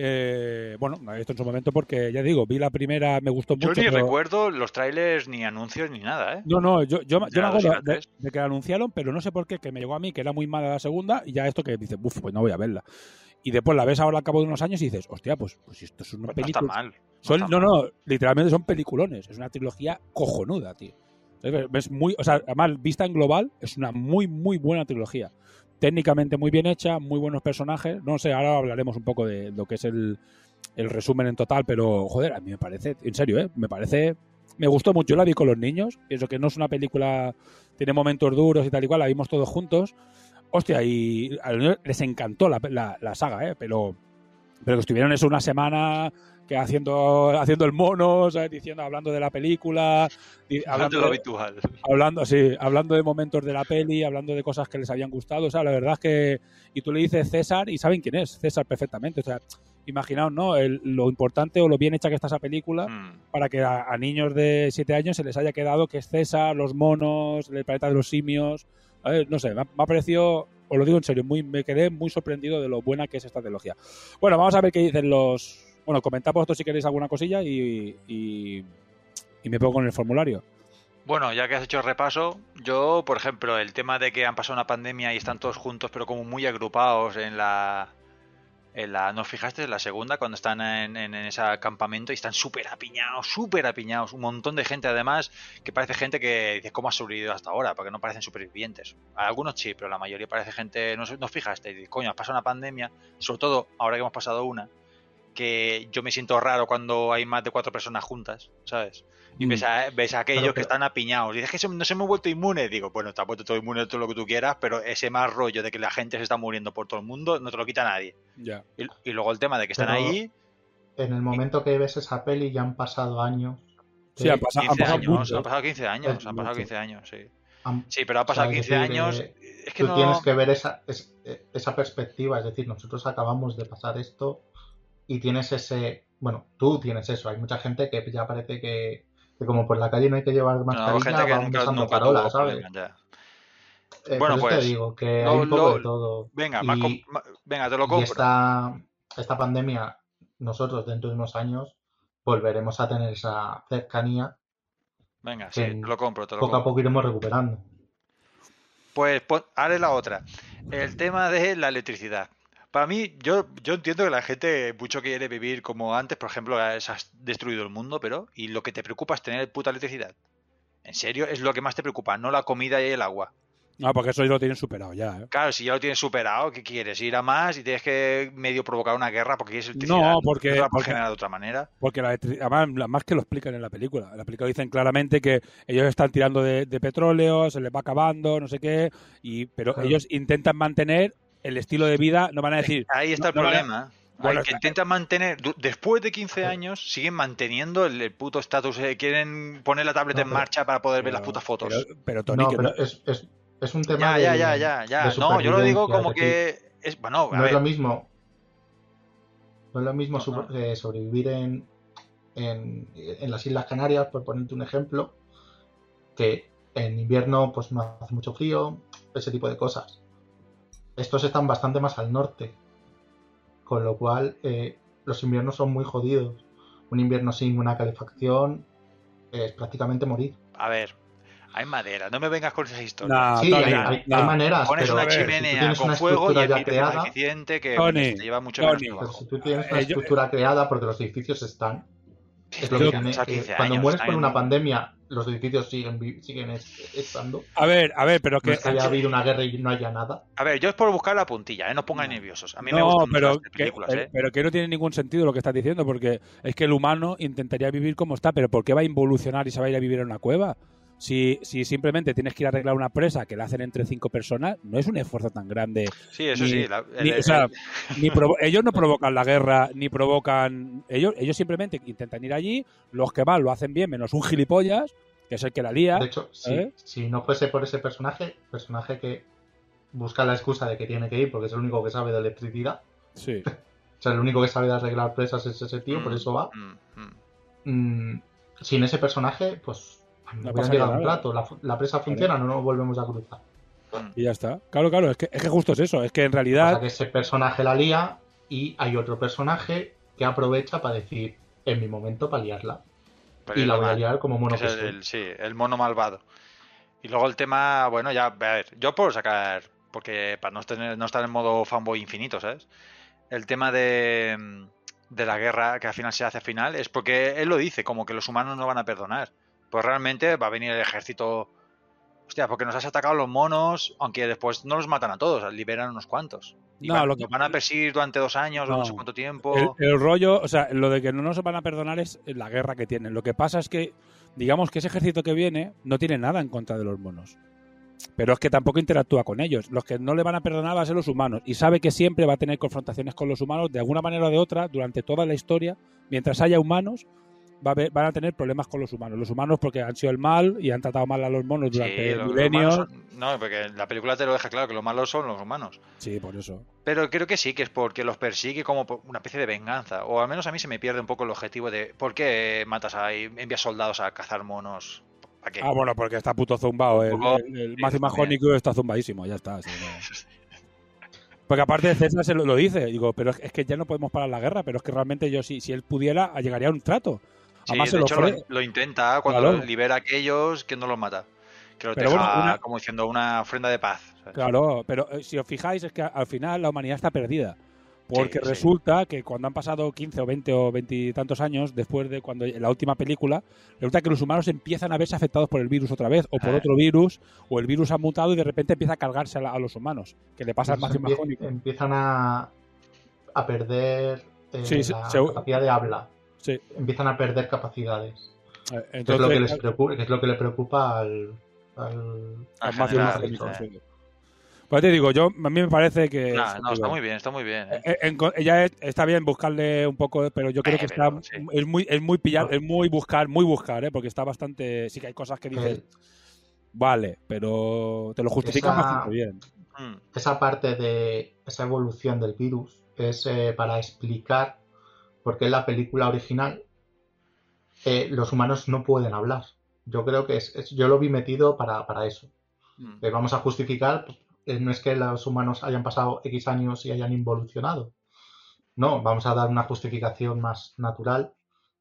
[SPEAKER 1] Eh, bueno, visto en su momento porque, ya digo, vi la primera, me gustó
[SPEAKER 3] Yo
[SPEAKER 1] mucho.
[SPEAKER 3] ni
[SPEAKER 1] pero-
[SPEAKER 3] recuerdo los trailers, ni anuncios, ni nada, ¿eh?
[SPEAKER 1] No, no, yo, yo, yo
[SPEAKER 3] De
[SPEAKER 1] me acuerdo de, que la anunciaron, pero no sé por qué, que me llegó a mí, que era muy mala la segunda, y ya esto que dices, uff, pues no voy a verla. Y después la ves ahora al cabo de unos años y dices, hostia, pues, pues esto es una
[SPEAKER 3] Pues no está
[SPEAKER 1] película.
[SPEAKER 3] mal. no
[SPEAKER 1] Son,
[SPEAKER 3] está
[SPEAKER 1] no,
[SPEAKER 3] mal.
[SPEAKER 1] no, literalmente son peliculones. Es una trilogía cojonuda, tío. Es muy, o sea, además, vista en global, es una muy, muy buena trilogía. Técnicamente muy bien hecha, muy buenos personajes. No sé, ahora hablaremos un poco de lo que es el, el resumen en total, pero joder, a mí me parece, en serio, ¿eh? Me parece. Me gustó mucho, yo la vi con los niños. Pienso que no es una película, tiene momentos duros y tal y cual, la vimos todos juntos. Hostia, y a los niños les encantó la, la- la saga, ¿eh? Pero, pero que estuvieron eso una semana que haciendo haciendo el mono, ¿sabes? diciendo hablando de la película, di-
[SPEAKER 3] Hablando de lo habitual.
[SPEAKER 1] hablando sí, hablando de momentos de la peli, hablando de cosas que les habían gustado, o sea, la verdad es que y tú le dices César y saben quién es César perfectamente, o sea, imaginaos, ¿no? El- lo importante o lo bien hecha que está esa película
[SPEAKER 3] Mm.
[SPEAKER 1] para que a, a niños de 7 años se les haya quedado que es César, los monos, el planeta de los simios. A ver, no sé, me ha, me ha parecido, os lo digo en serio, muy, me quedé muy sorprendido de lo buena que es esta trilogía. Bueno, vamos a ver qué dicen los. Bueno, comentad vosotros si queréis alguna cosilla y, me pongo con el formulario.
[SPEAKER 3] Bueno, ya que has hecho el repaso, yo, por ejemplo, el tema de que han pasado una pandemia y están todos juntos, pero como muy agrupados en la. En la ¿No fijaste? En la segunda, cuando están en, ese campamento y están súper apiñados, súper apiñados. Un montón de gente, además, que parece gente que dices, ¿cómo ha sobrevivido hasta ahora? Porque no parecen supervivientes. Algunos sí, pero la mayoría parece gente. No, no os fijaste, dices, coño, has pasado una pandemia, sobre todo ahora que hemos pasado una, que yo me siento raro cuando hay más de cuatro personas juntas, ¿sabes? Y
[SPEAKER 1] Mm.
[SPEAKER 3] ves a, ves a aquellos que
[SPEAKER 2] pero-
[SPEAKER 3] están apiñados. Y dices que no se me ha vuelto inmune. Digo, bueno, te has vuelto todo inmune, todo lo que tú quieras, pero ese más rollo de que la gente se está muriendo por todo el mundo no te lo quita nadie.
[SPEAKER 1] Ya.
[SPEAKER 3] Y, y luego el tema de que están
[SPEAKER 2] Pero-
[SPEAKER 3] ahí
[SPEAKER 2] En el momento que ves esa peli ya han pasado años.
[SPEAKER 1] Sí, han pasado, han
[SPEAKER 3] 15
[SPEAKER 1] pasado
[SPEAKER 3] años,
[SPEAKER 1] mucho.
[SPEAKER 3] han pasado 15 años,
[SPEAKER 2] Es
[SPEAKER 3] han pasado
[SPEAKER 2] mucho.
[SPEAKER 3] 15 años, sí. Sí, pero ha
[SPEAKER 2] o sea,
[SPEAKER 3] pasado
[SPEAKER 2] es
[SPEAKER 3] 15
[SPEAKER 2] decir,
[SPEAKER 3] años.
[SPEAKER 2] eh,
[SPEAKER 3] Es que
[SPEAKER 2] tú
[SPEAKER 3] no.
[SPEAKER 2] tienes que ver esa, es- eh, esa perspectiva, es decir, nosotros acabamos de pasar esto y tienes ese, bueno, tú tienes eso, hay mucha gente que ya parece que, que como por la calle no hay que llevar
[SPEAKER 3] No,
[SPEAKER 2] mascarilla, van
[SPEAKER 3] nunca
[SPEAKER 2] farolas,
[SPEAKER 3] tuvo
[SPEAKER 2] ¿sabes?
[SPEAKER 3] ya.
[SPEAKER 2] Eh,
[SPEAKER 3] Bueno, pues,
[SPEAKER 2] te digo que
[SPEAKER 3] lo-
[SPEAKER 2] hay un poco
[SPEAKER 3] lo-
[SPEAKER 2] de todo.
[SPEAKER 3] Venga,
[SPEAKER 2] Y-
[SPEAKER 3] más venga, te lo
[SPEAKER 2] Y
[SPEAKER 3] compro.
[SPEAKER 2] esta, esta pandemia, nosotros dentro de unos años volveremos a tener esa cercanía
[SPEAKER 3] Venga, sí, te lo compro, te lo
[SPEAKER 2] poco a poco iremos recuperando.
[SPEAKER 3] Pues pon- haré la otra. El tema de la electricidad. Para mí, yo, yo entiendo que la gente mucho quiere vivir como antes, por ejemplo, has has destruido el mundo, pero ¿y lo que te preocupa es tener puta electricidad? ¿En serio? Es lo que más te preocupa, no la comida y el agua.
[SPEAKER 1] No, porque eso ya lo tienen superado ya. ¿eh?
[SPEAKER 3] Claro, si ya lo tienes superado, ¿qué quieres? ¿Ir a más y tienes que medio provocar una guerra porque quieres electricidad?
[SPEAKER 1] No, porque-
[SPEAKER 3] ¿No la
[SPEAKER 1] porque-
[SPEAKER 3] generar de otra manera?
[SPEAKER 1] Porque la además, más que lo explican en la película. En la película dicen claramente que ellos están tirando de, de petróleo, se les va acabando, no sé qué, y pero
[SPEAKER 2] Claro.
[SPEAKER 1] ellos intentan mantener el estilo de vida, no van a decir...
[SPEAKER 3] Ahí está el
[SPEAKER 1] no,
[SPEAKER 3] problema.
[SPEAKER 1] Bueno,
[SPEAKER 3] Hay que intentan mantener, después de 15 años, siguen manteniendo el, el puto estatus. eh, quieren poner la tablet
[SPEAKER 2] No,
[SPEAKER 3] en
[SPEAKER 2] pero-
[SPEAKER 3] marcha para poder ver las putas fotos.
[SPEAKER 1] Pero, pero, Tony,
[SPEAKER 2] No,
[SPEAKER 1] que
[SPEAKER 2] pero
[SPEAKER 1] no-
[SPEAKER 2] es, es, es un tema
[SPEAKER 3] ya,
[SPEAKER 2] de,
[SPEAKER 3] ya, ya, ya,
[SPEAKER 2] de
[SPEAKER 3] No, yo lo digo como que. Es, bueno, a
[SPEAKER 2] no
[SPEAKER 3] ver,
[SPEAKER 2] es lo mismo no es lo mismo
[SPEAKER 3] no.
[SPEAKER 2] eh, sobrevivir en, en, en las Islas Canarias, por ponerte un ejemplo, que en invierno pues no hace mucho frío, ese tipo de cosas. Estos están bastante más al norte, con lo cual eh, los inviernos son muy jodidos. Un invierno sin una calefacción es prácticamente morir.
[SPEAKER 3] a ver. Hay madera, no me vengas con esas historias.
[SPEAKER 1] Nah,
[SPEAKER 2] sí,
[SPEAKER 1] Tony,
[SPEAKER 2] hay, hay-
[SPEAKER 1] no.
[SPEAKER 2] hay maneras,
[SPEAKER 3] Pones
[SPEAKER 2] pero
[SPEAKER 3] una
[SPEAKER 2] si
[SPEAKER 3] chimenea
[SPEAKER 2] tienes
[SPEAKER 3] con
[SPEAKER 2] una
[SPEAKER 3] fuego y
[SPEAKER 2] estructura
[SPEAKER 3] el
[SPEAKER 2] ya creada,
[SPEAKER 3] eficiente que
[SPEAKER 1] Tony,
[SPEAKER 3] te lleva mucho
[SPEAKER 1] Tony.
[SPEAKER 3] menos
[SPEAKER 2] si tú tienes una
[SPEAKER 1] Eh, yo-
[SPEAKER 2] estructura creada porque los edificios están Es lo que eh,
[SPEAKER 3] 15
[SPEAKER 2] cuando
[SPEAKER 3] años,
[SPEAKER 2] mueres por una pandemia, los edificios siguen, siguen es- estando.
[SPEAKER 1] A ver, a ver, pero
[SPEAKER 2] No
[SPEAKER 1] que...
[SPEAKER 2] es que haya habido una guerra y no haya nada.
[SPEAKER 3] A ver, yo es por buscar la puntilla, ¿eh? no os pongáis nerviosos. A mí me
[SPEAKER 1] No,
[SPEAKER 3] gustan mucho
[SPEAKER 1] pero que,
[SPEAKER 3] películas,
[SPEAKER 1] pero-
[SPEAKER 3] ¿eh?
[SPEAKER 1] pero que no tiene ningún sentido lo que estás diciendo, porque es que el humano intentaría vivir como está, pero ¿por qué va a involucionar y se va a ir a vivir en una cueva? Si, si simplemente tienes que ir a arreglar una presa que la hacen entre cinco personas, no es un esfuerzo tan grande.
[SPEAKER 3] Sí, eso
[SPEAKER 1] ni-
[SPEAKER 3] sí. la-
[SPEAKER 1] ni-
[SPEAKER 3] el-
[SPEAKER 1] o sea,
[SPEAKER 3] el-
[SPEAKER 1] ni provo- ellos no provocan la guerra, ni provocan. Ellos, ellos simplemente intentan ir allí, los que van lo hacen bien, menos un gilipollas, que es el que la lía.
[SPEAKER 2] De hecho, si,
[SPEAKER 1] ¿eh?
[SPEAKER 2] si no fuese por ese personaje, personaje que busca la excusa de que tiene que ir porque es el único que sabe de electricidad,
[SPEAKER 1] Sí.
[SPEAKER 2] o sea, el único que sabe de arreglar presas es ese tío, por
[SPEAKER 3] Mm,
[SPEAKER 2] eso va.
[SPEAKER 3] mm, mm.
[SPEAKER 2] Mm, sin ese personaje, pues no un plato. La, la presa funciona, no nos volvemos a cruzar.
[SPEAKER 1] Y ya está. Claro, claro, es que, es que justo es eso. Es que en
[SPEAKER 2] O sea,
[SPEAKER 1] realidad.
[SPEAKER 2] que ese personaje la lía y hay otro personaje que aprovecha para decir, en mi momento, para liarla.
[SPEAKER 3] Pero
[SPEAKER 2] y la voy a liar como mono
[SPEAKER 3] Es el- sí, el mono malvado. Y luego el tema, bueno, ya, a ver, yo puedo sacar, porque para no, tener, no estar en modo fanboy infinito, ¿sabes? El tema de, de la guerra que al final se hace al final es porque él lo dice, como que los humanos no van a perdonar. Pues realmente va a venir el ejército. Hostia, porque nos has atacado los monos, aunque después no los matan a todos, liberan unos cuantos. Y
[SPEAKER 1] No,
[SPEAKER 3] van,
[SPEAKER 1] lo que-
[SPEAKER 3] nos van a perseguir durante dos años o
[SPEAKER 1] No.
[SPEAKER 3] no sé cuánto tiempo.
[SPEAKER 1] El, el rollo, o sea, lo de que no nos van a perdonar es la guerra que tienen. Lo que pasa es que, digamos que ese ejército que viene no tiene nada en contra de los monos. Pero es que tampoco interactúa con ellos. Los que no le van a perdonar van a ser los humanos. Y sabe que siempre va a tener confrontaciones con los humanos de alguna manera o de otra durante toda la historia. Mientras haya humanos, va a haber- van a tener problemas con los humanos. Los humanos porque han sido el mal y han tratado mal a los monos durante
[SPEAKER 3] Sí, los-
[SPEAKER 1] milenios.
[SPEAKER 3] son- no, porque la película te lo deja claro que los malos son los humanos.
[SPEAKER 1] Sí, por eso.
[SPEAKER 3] Pero creo que sí, que es porque los persigue como una especie de venganza. O al menos a mí se me pierde un poco el objetivo de por qué matas a envías soldados a cazar monos. ¿Para qué?
[SPEAKER 1] Ah, bueno, porque está puto zumbado. El, el, el está zumbadísimo, ya está. sí, no. Porque aparte César se lo, lo dice, digo, pero es, es que ya no podemos parar la guerra, pero es que realmente yo si, si él pudiera llegaría a un trato.
[SPEAKER 3] Sí,
[SPEAKER 1] Además se
[SPEAKER 3] de
[SPEAKER 1] lo
[SPEAKER 3] hecho lo, intenta cuando
[SPEAKER 1] Claro.
[SPEAKER 3] libera a aquellos que no los mata. Que los
[SPEAKER 1] Pero
[SPEAKER 3] deja
[SPEAKER 1] bueno, una-
[SPEAKER 3] como diciendo una ofrenda de paz. ¿sabes?
[SPEAKER 1] Claro, pero eh, si os fijáis es que al final la humanidad está perdida. Porque
[SPEAKER 3] Sí, sí.
[SPEAKER 1] resulta que cuando han pasado 15 o 20 o 20 y tantos años, después de cuando en la última película, resulta que los humanos empiezan a verse afectados por el virus otra vez, o por
[SPEAKER 3] Ah.
[SPEAKER 1] otro virus, o el virus ha mutado y de repente empieza a cargarse a, la- a los humanos, que le pasa al
[SPEAKER 2] Entonces empie-
[SPEAKER 1] Mahónico.
[SPEAKER 2] empiezan a, a perder eh,
[SPEAKER 1] sí,
[SPEAKER 2] la
[SPEAKER 1] se-
[SPEAKER 2] capacidad de habla.
[SPEAKER 1] Sí.
[SPEAKER 2] Empiezan a perder capacidades.
[SPEAKER 1] Eh,
[SPEAKER 2] Que es, lo que
[SPEAKER 1] Entonces,
[SPEAKER 2] les preocupa, que es lo que le preocupa al, al,
[SPEAKER 1] al
[SPEAKER 3] general.
[SPEAKER 1] Pues te digo, yo a mí me parece que
[SPEAKER 3] Nah,
[SPEAKER 1] es-
[SPEAKER 3] no, está
[SPEAKER 1] digo,
[SPEAKER 3] muy bien, está muy bien. ¿eh?
[SPEAKER 1] Eh, en es- está bien buscarle un poco, pero yo creo
[SPEAKER 3] Eh,
[SPEAKER 1] que está
[SPEAKER 3] pero, sí.
[SPEAKER 1] es muy es muy pillar, es muy buscar, muy buscar, ¿eh? porque está bastante sí que hay cosas que dices,
[SPEAKER 2] el-
[SPEAKER 1] vale, pero te lo justifican
[SPEAKER 2] Esa-
[SPEAKER 1] bastante bien.
[SPEAKER 3] Mm,
[SPEAKER 2] esa parte de esa evolución del virus es eh, para explicar por qué en la película original eh, los humanos no pueden hablar. Yo creo que es, es- yo lo vi metido para, para eso.
[SPEAKER 3] mm.
[SPEAKER 2] Eh, vamos a justificar, eh, no es que los humanos hayan pasado X años y hayan involucionado. No, vamos a dar una justificación más natural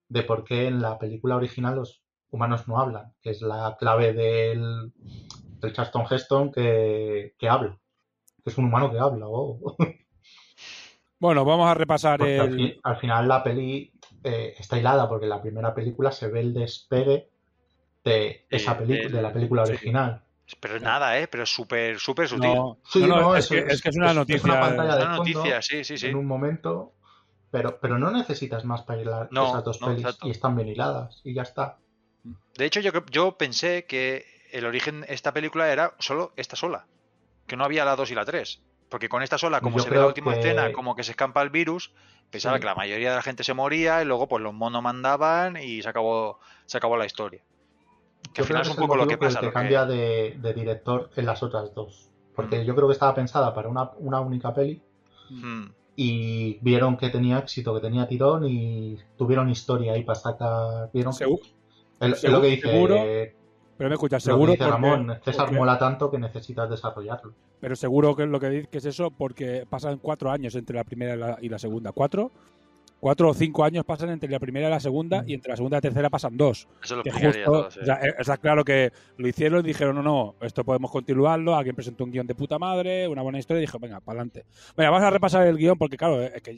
[SPEAKER 2] de por qué en la película original los humanos no hablan, que es la clave del, del Charlton Heston que, que habla, que es un humano que habla. oh.
[SPEAKER 1] Bueno, vamos a repasar
[SPEAKER 2] Porque al,
[SPEAKER 1] el
[SPEAKER 2] fin- al final la peli eh, está hilada, porque en la primera película se ve el despegue de, esa peli-
[SPEAKER 3] del-
[SPEAKER 2] de la película
[SPEAKER 3] sí.
[SPEAKER 2] original.
[SPEAKER 3] Pero nada, ¿eh? Pero es súper, súper sutil.
[SPEAKER 1] no,
[SPEAKER 2] Sí,
[SPEAKER 1] no, no,
[SPEAKER 2] no,
[SPEAKER 1] es,
[SPEAKER 2] es-
[SPEAKER 1] que,
[SPEAKER 2] es-
[SPEAKER 1] es que es una
[SPEAKER 2] es- es
[SPEAKER 1] noticia.
[SPEAKER 2] una pantalla de
[SPEAKER 3] Una
[SPEAKER 2] fondo,
[SPEAKER 3] noticia, sí, sí, sí.
[SPEAKER 2] en un momento, pero, pero no necesitas más para hilar
[SPEAKER 3] No,
[SPEAKER 2] esas dos
[SPEAKER 3] no,
[SPEAKER 2] pelis
[SPEAKER 3] exacto.
[SPEAKER 2] y están bien hiladas y ya está.
[SPEAKER 3] De hecho, yo, yo pensé que el origen de esta película era solo esta sola. Que no había la 2 y la 3. Porque con esta sola, como
[SPEAKER 2] Yo
[SPEAKER 3] se ve la última
[SPEAKER 2] que-
[SPEAKER 3] escena, como que se escampa el virus, pensaba
[SPEAKER 2] Sí.
[SPEAKER 3] que la mayoría de la gente se moría y luego pues los monos mandaban y se acabó, se acabó la historia. Que
[SPEAKER 2] Yo
[SPEAKER 3] al
[SPEAKER 2] creo
[SPEAKER 3] final
[SPEAKER 2] que
[SPEAKER 3] es un
[SPEAKER 2] el
[SPEAKER 3] poco lo
[SPEAKER 2] motivo
[SPEAKER 3] que
[SPEAKER 2] el
[SPEAKER 3] pasa.
[SPEAKER 2] que
[SPEAKER 3] lo que-
[SPEAKER 2] cambia de, de director en las otras dos. Porque
[SPEAKER 3] Mm.
[SPEAKER 2] yo creo que estaba pensada para una, una única peli
[SPEAKER 3] Mm.
[SPEAKER 2] y vieron que tenía éxito, que tenía tirón y tuvieron historia ahí para sacar. Vieron que-
[SPEAKER 1] Segu-
[SPEAKER 2] es, es
[SPEAKER 1] seguro-
[SPEAKER 2] lo que dice,
[SPEAKER 1] seguro,
[SPEAKER 2] eh,
[SPEAKER 1] pero me escuchas,
[SPEAKER 2] lo que
[SPEAKER 1] seguro
[SPEAKER 2] dice
[SPEAKER 1] porque-
[SPEAKER 2] Ramón, César
[SPEAKER 1] porque-
[SPEAKER 2] mola tanto que necesitas desarrollarlo.
[SPEAKER 1] pero seguro que es lo que dices que es eso porque pasan cuatro años entre la primera y la, y la segunda. ¿Cuatro? Cuatro o cinco años pasan entre la primera y la segunda y entre la segunda y la tercera pasan dos.
[SPEAKER 3] Eso lo
[SPEAKER 1] que justo-
[SPEAKER 3] todo, sí.
[SPEAKER 1] o sea, eh, está claro que lo hicieron y dijeron, no, no, esto podemos continuarlo, alguien presentó un guion de puta madre, una buena historia, y dijo, venga, para adelante. Venga, vamos a repasar el guion porque, claro, es que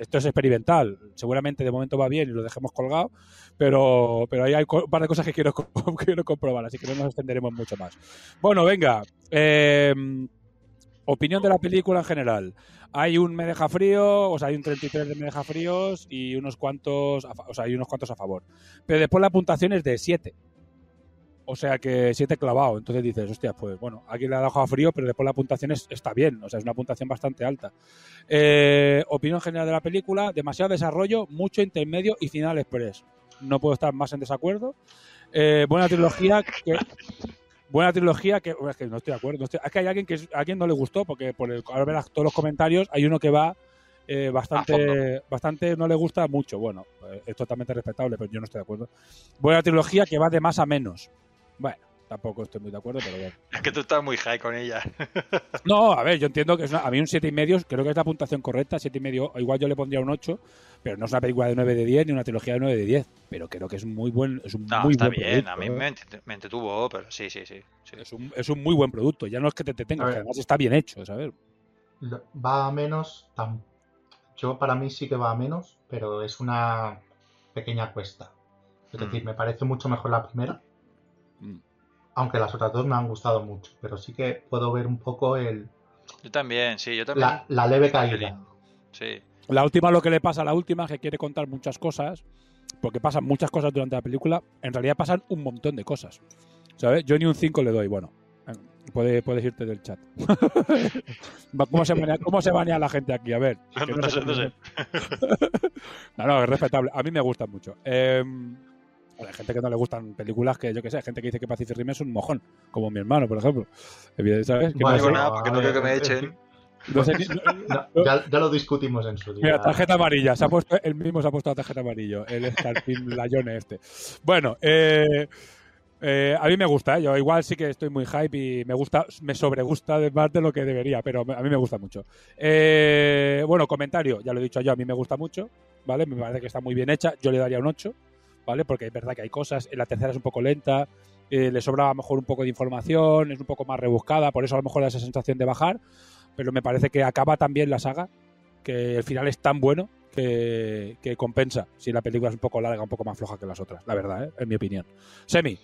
[SPEAKER 1] esto es experimental, seguramente de momento va bien y lo dejemos colgado, pero, pero hay un par de cosas que quiero, co- quiero comprobar, así que no nos extenderemos mucho más. Bueno, venga, eh, opinión de la película en general. Hay un me deja frío, o sea, hay un 33 de me deja fríos y unos cuantos, o sea, hay unos cuantos a favor. Pero después la puntuación es de 7. O sea que 7 clavado. Entonces dices, hostia, pues bueno, aquí le ha dejado frío, pero después la puntuación es- está bien. O sea, es una puntuación bastante alta. Eh, opinión general de la película, demasiado desarrollo, mucho intermedio y final express. No puedo estar más en desacuerdo. Eh, buena trilogía que... Buena trilogía que... Es que no estoy de acuerdo. no estoy- es que hay alguien que a quien no le gustó, porque por el, al ver todos los comentarios hay uno que va eh, bastante, bastante no le gusta mucho. Bueno, eh, es totalmente respetable, pero yo no estoy de acuerdo. Buena trilogía que va de más a menos. Bueno, tampoco estoy muy de acuerdo, pero bueno.
[SPEAKER 3] Es que tú estás muy high con ella.
[SPEAKER 1] No, a ver, yo entiendo que es una- a mí un 7,5 y medio creo que es la puntuación correcta, 7,5 y medio, igual yo le pondría un 8, pero no es una película de 9 de 10 ni una trilogía de 9 de 10, pero creo que es muy buen es un
[SPEAKER 3] No,
[SPEAKER 1] muy
[SPEAKER 3] está
[SPEAKER 1] buen
[SPEAKER 3] bien,
[SPEAKER 1] producto,
[SPEAKER 3] a mí
[SPEAKER 1] ¿eh?
[SPEAKER 3] me, ent- me entretuvo, pero sí, sí, sí. sí.
[SPEAKER 1] es un, es un muy buen producto, ya no es que te, te tengas, que además está bien hecho, ¿sabes?
[SPEAKER 2] Va a menos, tam- yo para mí sí que va a menos, pero es una pequeña cuesta. Es
[SPEAKER 3] Mm.
[SPEAKER 2] decir, me parece mucho mejor la primera,
[SPEAKER 1] Mm.
[SPEAKER 2] aunque las otras dos me han gustado mucho, pero sí que puedo ver un poco el,
[SPEAKER 3] Yo también, sí, yo también.
[SPEAKER 2] la, la leve caída.
[SPEAKER 3] Sí.
[SPEAKER 1] La última, lo que le pasa a la última, es que quiere contar muchas cosas, porque pasan muchas cosas durante la película, en realidad pasan un montón de cosas, ¿sabes? Yo ni un 5 le doy, bueno, Puede- puedes irte del chat. ¿Cómo se, banea, ¿Cómo se banea la gente aquí? A ver. que
[SPEAKER 3] No sé, no sé.
[SPEAKER 1] No, no, es respetable. A mí me gustan mucho. Eh, hay gente que no le gustan películas que, yo que sé, gente que dice que Pacific Rim es un mojón, como mi hermano, por ejemplo. Evidente, ¿Sabes? Que no
[SPEAKER 2] Bueno,
[SPEAKER 3] digo nada porque no quiero que me echen.
[SPEAKER 1] no sé ni- no-
[SPEAKER 2] No, ya, ya lo discutimos en su día.
[SPEAKER 1] Mira, tarjeta amarilla. Se ha puesto, él mismo se ha puesto la tarjeta amarillo. El Scarpin Layone este. Bueno, eh, eh, a mí me gusta. ¿eh? Yo igual sí que estoy muy hype y me gusta, me sobregusta de más de lo que debería, pero a mí me gusta mucho. Eh, bueno, comentario. Ya lo he dicho yo, a mí me gusta mucho. ¿Vale? Me parece que está muy bien hecha. Yo le daría un 8. ¿Vale? Porque es verdad que hay cosas. En la tercera es un poco lenta. eh, le sobra a lo mejor un poco de información. Es un poco más rebuscada. Por eso a lo mejor da esa sensación de bajar. Pero me parece que acaba también la saga que el final es tan bueno que, que compensa si la película es un poco larga, un poco más floja que las otras, la verdad, ¿eh? en mi opinión. Semi,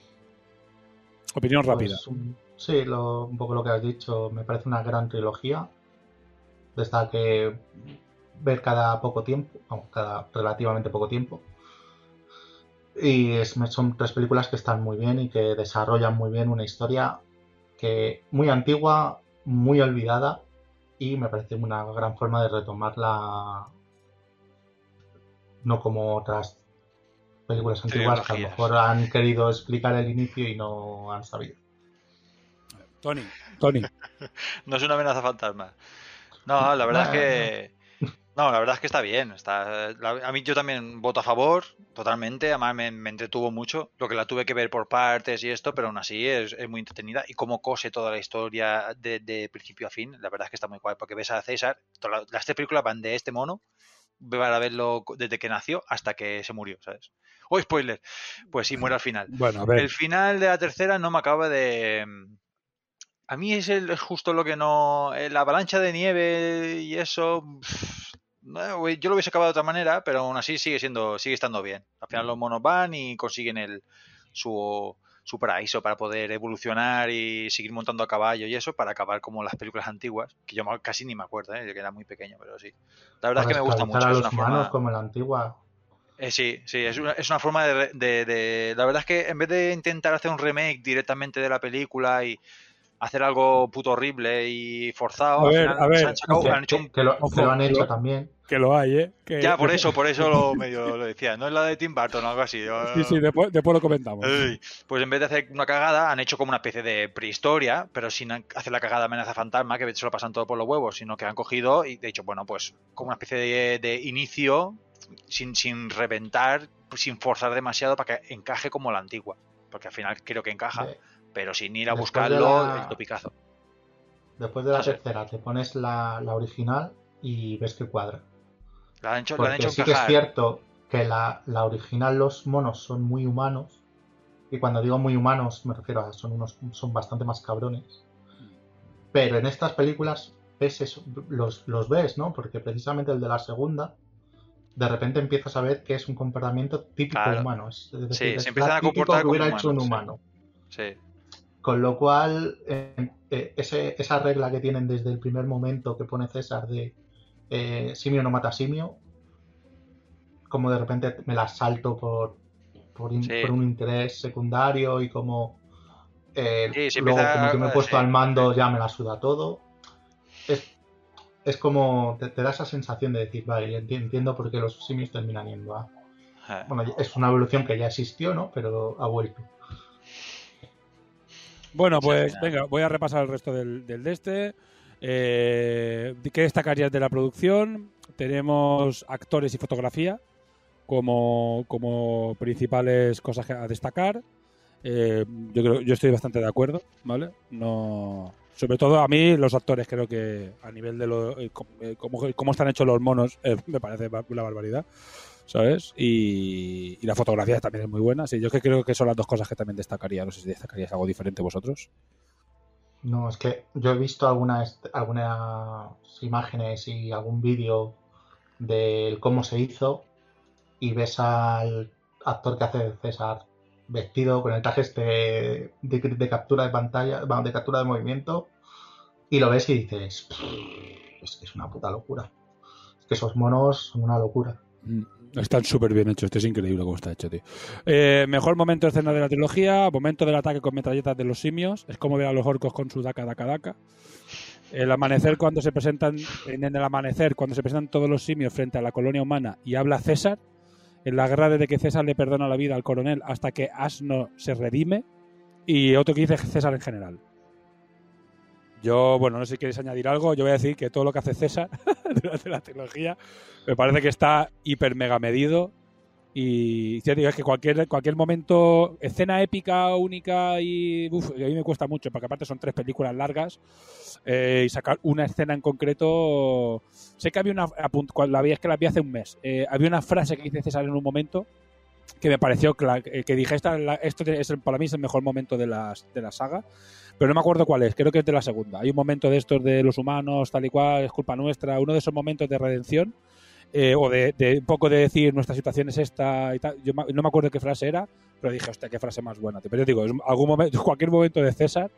[SPEAKER 1] opinión
[SPEAKER 2] Pues,
[SPEAKER 1] rápida.
[SPEAKER 2] un- sí, lo- un poco lo que has dicho. Me parece una gran trilogía. De esta que ver cada poco tiempo, vamos, cada relativamente poco tiempo. Y es- son tres películas que están muy bien y que desarrollan muy bien una historia que muy antigua, muy olvidada y me parece una gran forma de retomarla no como otras películas antiguas que a lo mejor han querido explicar el inicio y no han sabido.
[SPEAKER 1] Tony, Tony.
[SPEAKER 3] No es una amenaza fantasma. No, la verdad es que. No, la verdad es que está bien. Está, la- a mí yo también voto a favor, totalmente. Además me, me entretuvo mucho. Lo que la tuve que ver por partes y esto, pero aún así es, es muy entretenida. Y cómo cose toda la historia de, de principio a fin, la verdad es que está muy guay. Porque ves a César, toda la- las tres películas van de este mono, para verlo desde que nació hasta que se murió, ¿sabes? ¡Oh, spoiler! Pues sí, muere al final.
[SPEAKER 1] Bueno, a ver.
[SPEAKER 3] El final de la tercera no me acaba de. A mí es, el, es justo lo que no. eh, La avalancha de nieve y eso. pff, no, yo lo hubiese acabado de otra manera, pero aún así sigue siendo, sigue estando bien. Al final los monos van y consiguen el su, su paraíso para poder evolucionar y seguir montando a caballo y eso para acabar como las películas antiguas, que yo casi ni me acuerdo, ¿eh? que era muy pequeño, pero sí. La verdad es que me gusta mucho.
[SPEAKER 2] a
[SPEAKER 3] es una
[SPEAKER 2] humanos
[SPEAKER 3] forma-
[SPEAKER 2] como la antigua.
[SPEAKER 3] eh, sí, sí, es una, es una forma de, de- de- La verdad es que en vez de intentar hacer un remake directamente de la película y hacer algo puto horrible y forzado,
[SPEAKER 1] A
[SPEAKER 3] al
[SPEAKER 1] ver,
[SPEAKER 3] final
[SPEAKER 1] a ver,
[SPEAKER 3] se han sacado-
[SPEAKER 2] Que,
[SPEAKER 3] han hecho un-
[SPEAKER 2] que- lo, que
[SPEAKER 1] Ojo,
[SPEAKER 2] lo han hecho también.
[SPEAKER 1] Que lo hay, ¿eh? Que-
[SPEAKER 3] Ya, por eso, por eso lo medio lo decía. No es la de Tim Burton o algo así. yo-
[SPEAKER 1] Sí, sí, después, después lo comentamos.
[SPEAKER 3] Pues en vez de hacer una cagada, han hecho como una especie de prehistoria, pero sin hacer la cagada amenaza fantasma, que se lo pasan todo por los huevos, sino que han cogido y de hecho, bueno, pues como una especie de, de inicio sin, sin reventar, pues, sin forzar demasiado para que encaje como la antigua. Porque al final creo que encaja,
[SPEAKER 2] De-
[SPEAKER 3] pero sin ir a
[SPEAKER 2] después
[SPEAKER 3] buscarlo,
[SPEAKER 2] la-
[SPEAKER 3] el topicazo.
[SPEAKER 2] Después de la tercera te pones la, la original y ves que cuadra.
[SPEAKER 3] La han hecho, la han
[SPEAKER 2] Porque
[SPEAKER 3] hecho
[SPEAKER 2] sí que es cierto que la, la original los monos son muy humanos. Y cuando digo muy humanos me refiero a son unos son bastante más cabrones. Pero en estas películas ves eso, los, los ves, ¿no? Porque precisamente el de la segunda, de repente empiezas a ver que es un comportamiento típico
[SPEAKER 3] Claro.
[SPEAKER 2] humano. Es, es
[SPEAKER 3] Sí,
[SPEAKER 2] decir,
[SPEAKER 3] se
[SPEAKER 2] es
[SPEAKER 3] empiezan a
[SPEAKER 2] típico
[SPEAKER 3] comportar
[SPEAKER 2] que hubiera
[SPEAKER 3] como
[SPEAKER 2] hecho un
[SPEAKER 3] humanos, sí.
[SPEAKER 2] humano.
[SPEAKER 3] Sí.
[SPEAKER 2] Con lo cual, eh, eh, ese- esa regla que tienen desde el primer momento que pone César de eh, simio no mata simio, como de repente me la salto por, por, in-
[SPEAKER 3] Sí.
[SPEAKER 2] por un interés secundario y como
[SPEAKER 3] Sí,
[SPEAKER 2] luego
[SPEAKER 3] empieza
[SPEAKER 2] como que me he puesto
[SPEAKER 3] sí,
[SPEAKER 2] al mando ya me la suda todo. Es, es como te, te da esa sensación de decir, vale, enti- entiendo por qué los simios terminan yendo a... Bueno, es una evolución que ya existió, ¿no? Pero ha vuelto.
[SPEAKER 1] Bueno, pues venga, voy a repasar el resto del, del de este. Eh, ¿Qué destacarías de la producción? Tenemos actores y fotografía como, como principales cosas que- a destacar. Eh, yo creo, yo estoy bastante de acuerdo, ¿vale? No, sobre todo a mí los actores creo que a nivel de lo, eh, eh, cómo, cómo están hechos los monos eh, me parece una barbaridad, ¿sabes? Y, y la fotografía también es muy buena. Sí, yo que creo que son las dos cosas que también destacaría. No sé si destacarías algo diferente vosotros.
[SPEAKER 2] No, es que yo he visto algunas, algunas imágenes y algún vídeo del cómo se hizo y ves al actor que hace César vestido con el traje este de, de captura de pantalla, vamos, de captura de movimiento y lo ves y dices, "Pff, es que es una puta locura. Es que esos monos son una locura.
[SPEAKER 1] Están súper bien hechos, esto es increíble cómo está hecho, tío. Eh, mejor momento de escena de la trilogía, momento del ataque con metralletas de los simios, es como ver a los orcos con su daca daca daca. El amanecer cuando se presentan, en el amanecer cuando se presentan todos los simios frente a la colonia humana y habla César, en la guerra desde que César le perdona la vida al coronel hasta que Asno se redime, y otro que dice César en general. Yo, bueno, no sé si queréis añadir algo. Yo voy a decir que todo lo que hace César durante la trilogía me parece que está hiper mega medido. Y ya digo, es que cualquier, cualquier momento, escena épica, única y. Uf, a mí me cuesta mucho, porque aparte son tres películas largas. eh, y sacar una escena en concreto. Sé que había una. Cuando la vi, es que la vi hace un mes. eh, había una frase que dice César en un momento que me pareció eh, que dije esta, esto es para mí es el mejor momento de, las, de la saga pero no me acuerdo cuál es creo que es de la segunda. Hay un momento de estos de los humanos tal y cual es culpa nuestra. Uno de esos momentos de redención eh, o de, un poco de decir nuestra situación es esta y tal. Yo no me acuerdo qué frase era pero dije hostia qué frase más buena pero yo digo algún momento cualquier momento de César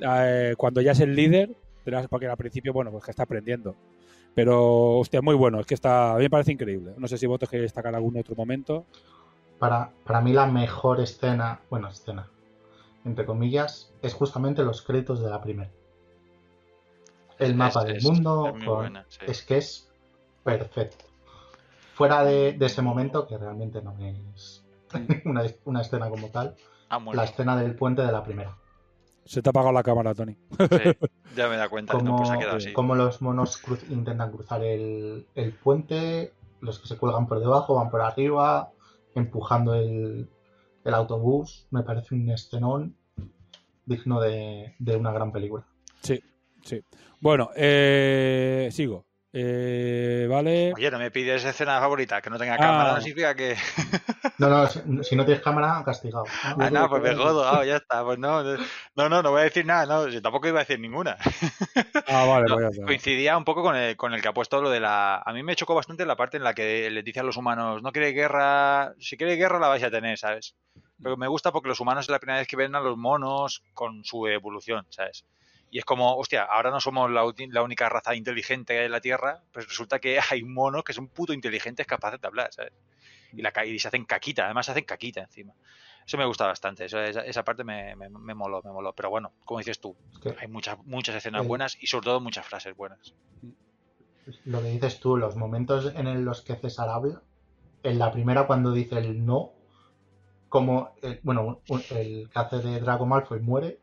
[SPEAKER 1] eh, cuando ya es el líder porque al principio bueno pues que está aprendiendo. Pero hostia muy bueno es que está a mí me parece increíble. No sé si vosotros queréis destacar algún otro momento.
[SPEAKER 2] Para, para mí la mejor escena, bueno, escena, entre comillas, es justamente los créditos de la primera. El mapa
[SPEAKER 3] Es-
[SPEAKER 2] del
[SPEAKER 3] es-
[SPEAKER 2] mundo
[SPEAKER 3] es
[SPEAKER 2] con-
[SPEAKER 3] buena, sí.
[SPEAKER 2] es que es perfecto. Fuera de, de ese momento, que realmente no es una, una escena como tal,
[SPEAKER 3] Ah,
[SPEAKER 2] la escena del puente de la primera.
[SPEAKER 1] se te ha apagado la cámara Tony
[SPEAKER 3] Sí, ya me da cuenta. No, pues ha quedado así.
[SPEAKER 2] como los monos cruz- intentan cruzar el, el puente, los que se cuelgan por debajo van por arriba, empujando el, el autobús. Me parece un escenón digno de, de una gran película.
[SPEAKER 1] Sí, sí. Bueno, eh, sigo. Eh, vale.
[SPEAKER 3] Oye, no me pides escena favorita, que no tenga
[SPEAKER 1] Ah.
[SPEAKER 3] cámara, no significa que.
[SPEAKER 2] No, no, si, si no tienes cámara, castigado.
[SPEAKER 3] Ah, no, pues me jodo, ah, ya está. Pues no, no, no, no voy a decir nada, no, tampoco iba a decir ninguna.
[SPEAKER 1] Ah, vale,
[SPEAKER 3] No,
[SPEAKER 1] pues ya
[SPEAKER 3] coincidía un poco con el, con el que ha puesto lo de la. A mí me chocó bastante la parte en la que les dice a los humanos: no queréis guerra, si queréis guerra la vais a tener, ¿sabes? Pero me gusta porque los humanos es la primera vez que ven a los monos con su evolución, ¿sabes? Y es como, hostia, ahora no somos la, única raza inteligente en la Tierra, pues resulta que hay monos que son puto inteligentes capaces de hablar, ¿sabes? Y, la, y se hacen caquita, además se hacen caquita encima. Eso me gusta bastante, eso- esa, esa parte me, me, me moló, me moló. Pero bueno, como dices tú, hay muchas, muchas escenas buenas y sobre todo muchas frases buenas.
[SPEAKER 2] Lo que dices tú, los momentos en los que César habla, en la primera cuando dice el no, como, eh, bueno, el que hace de Draco Malfoy muere,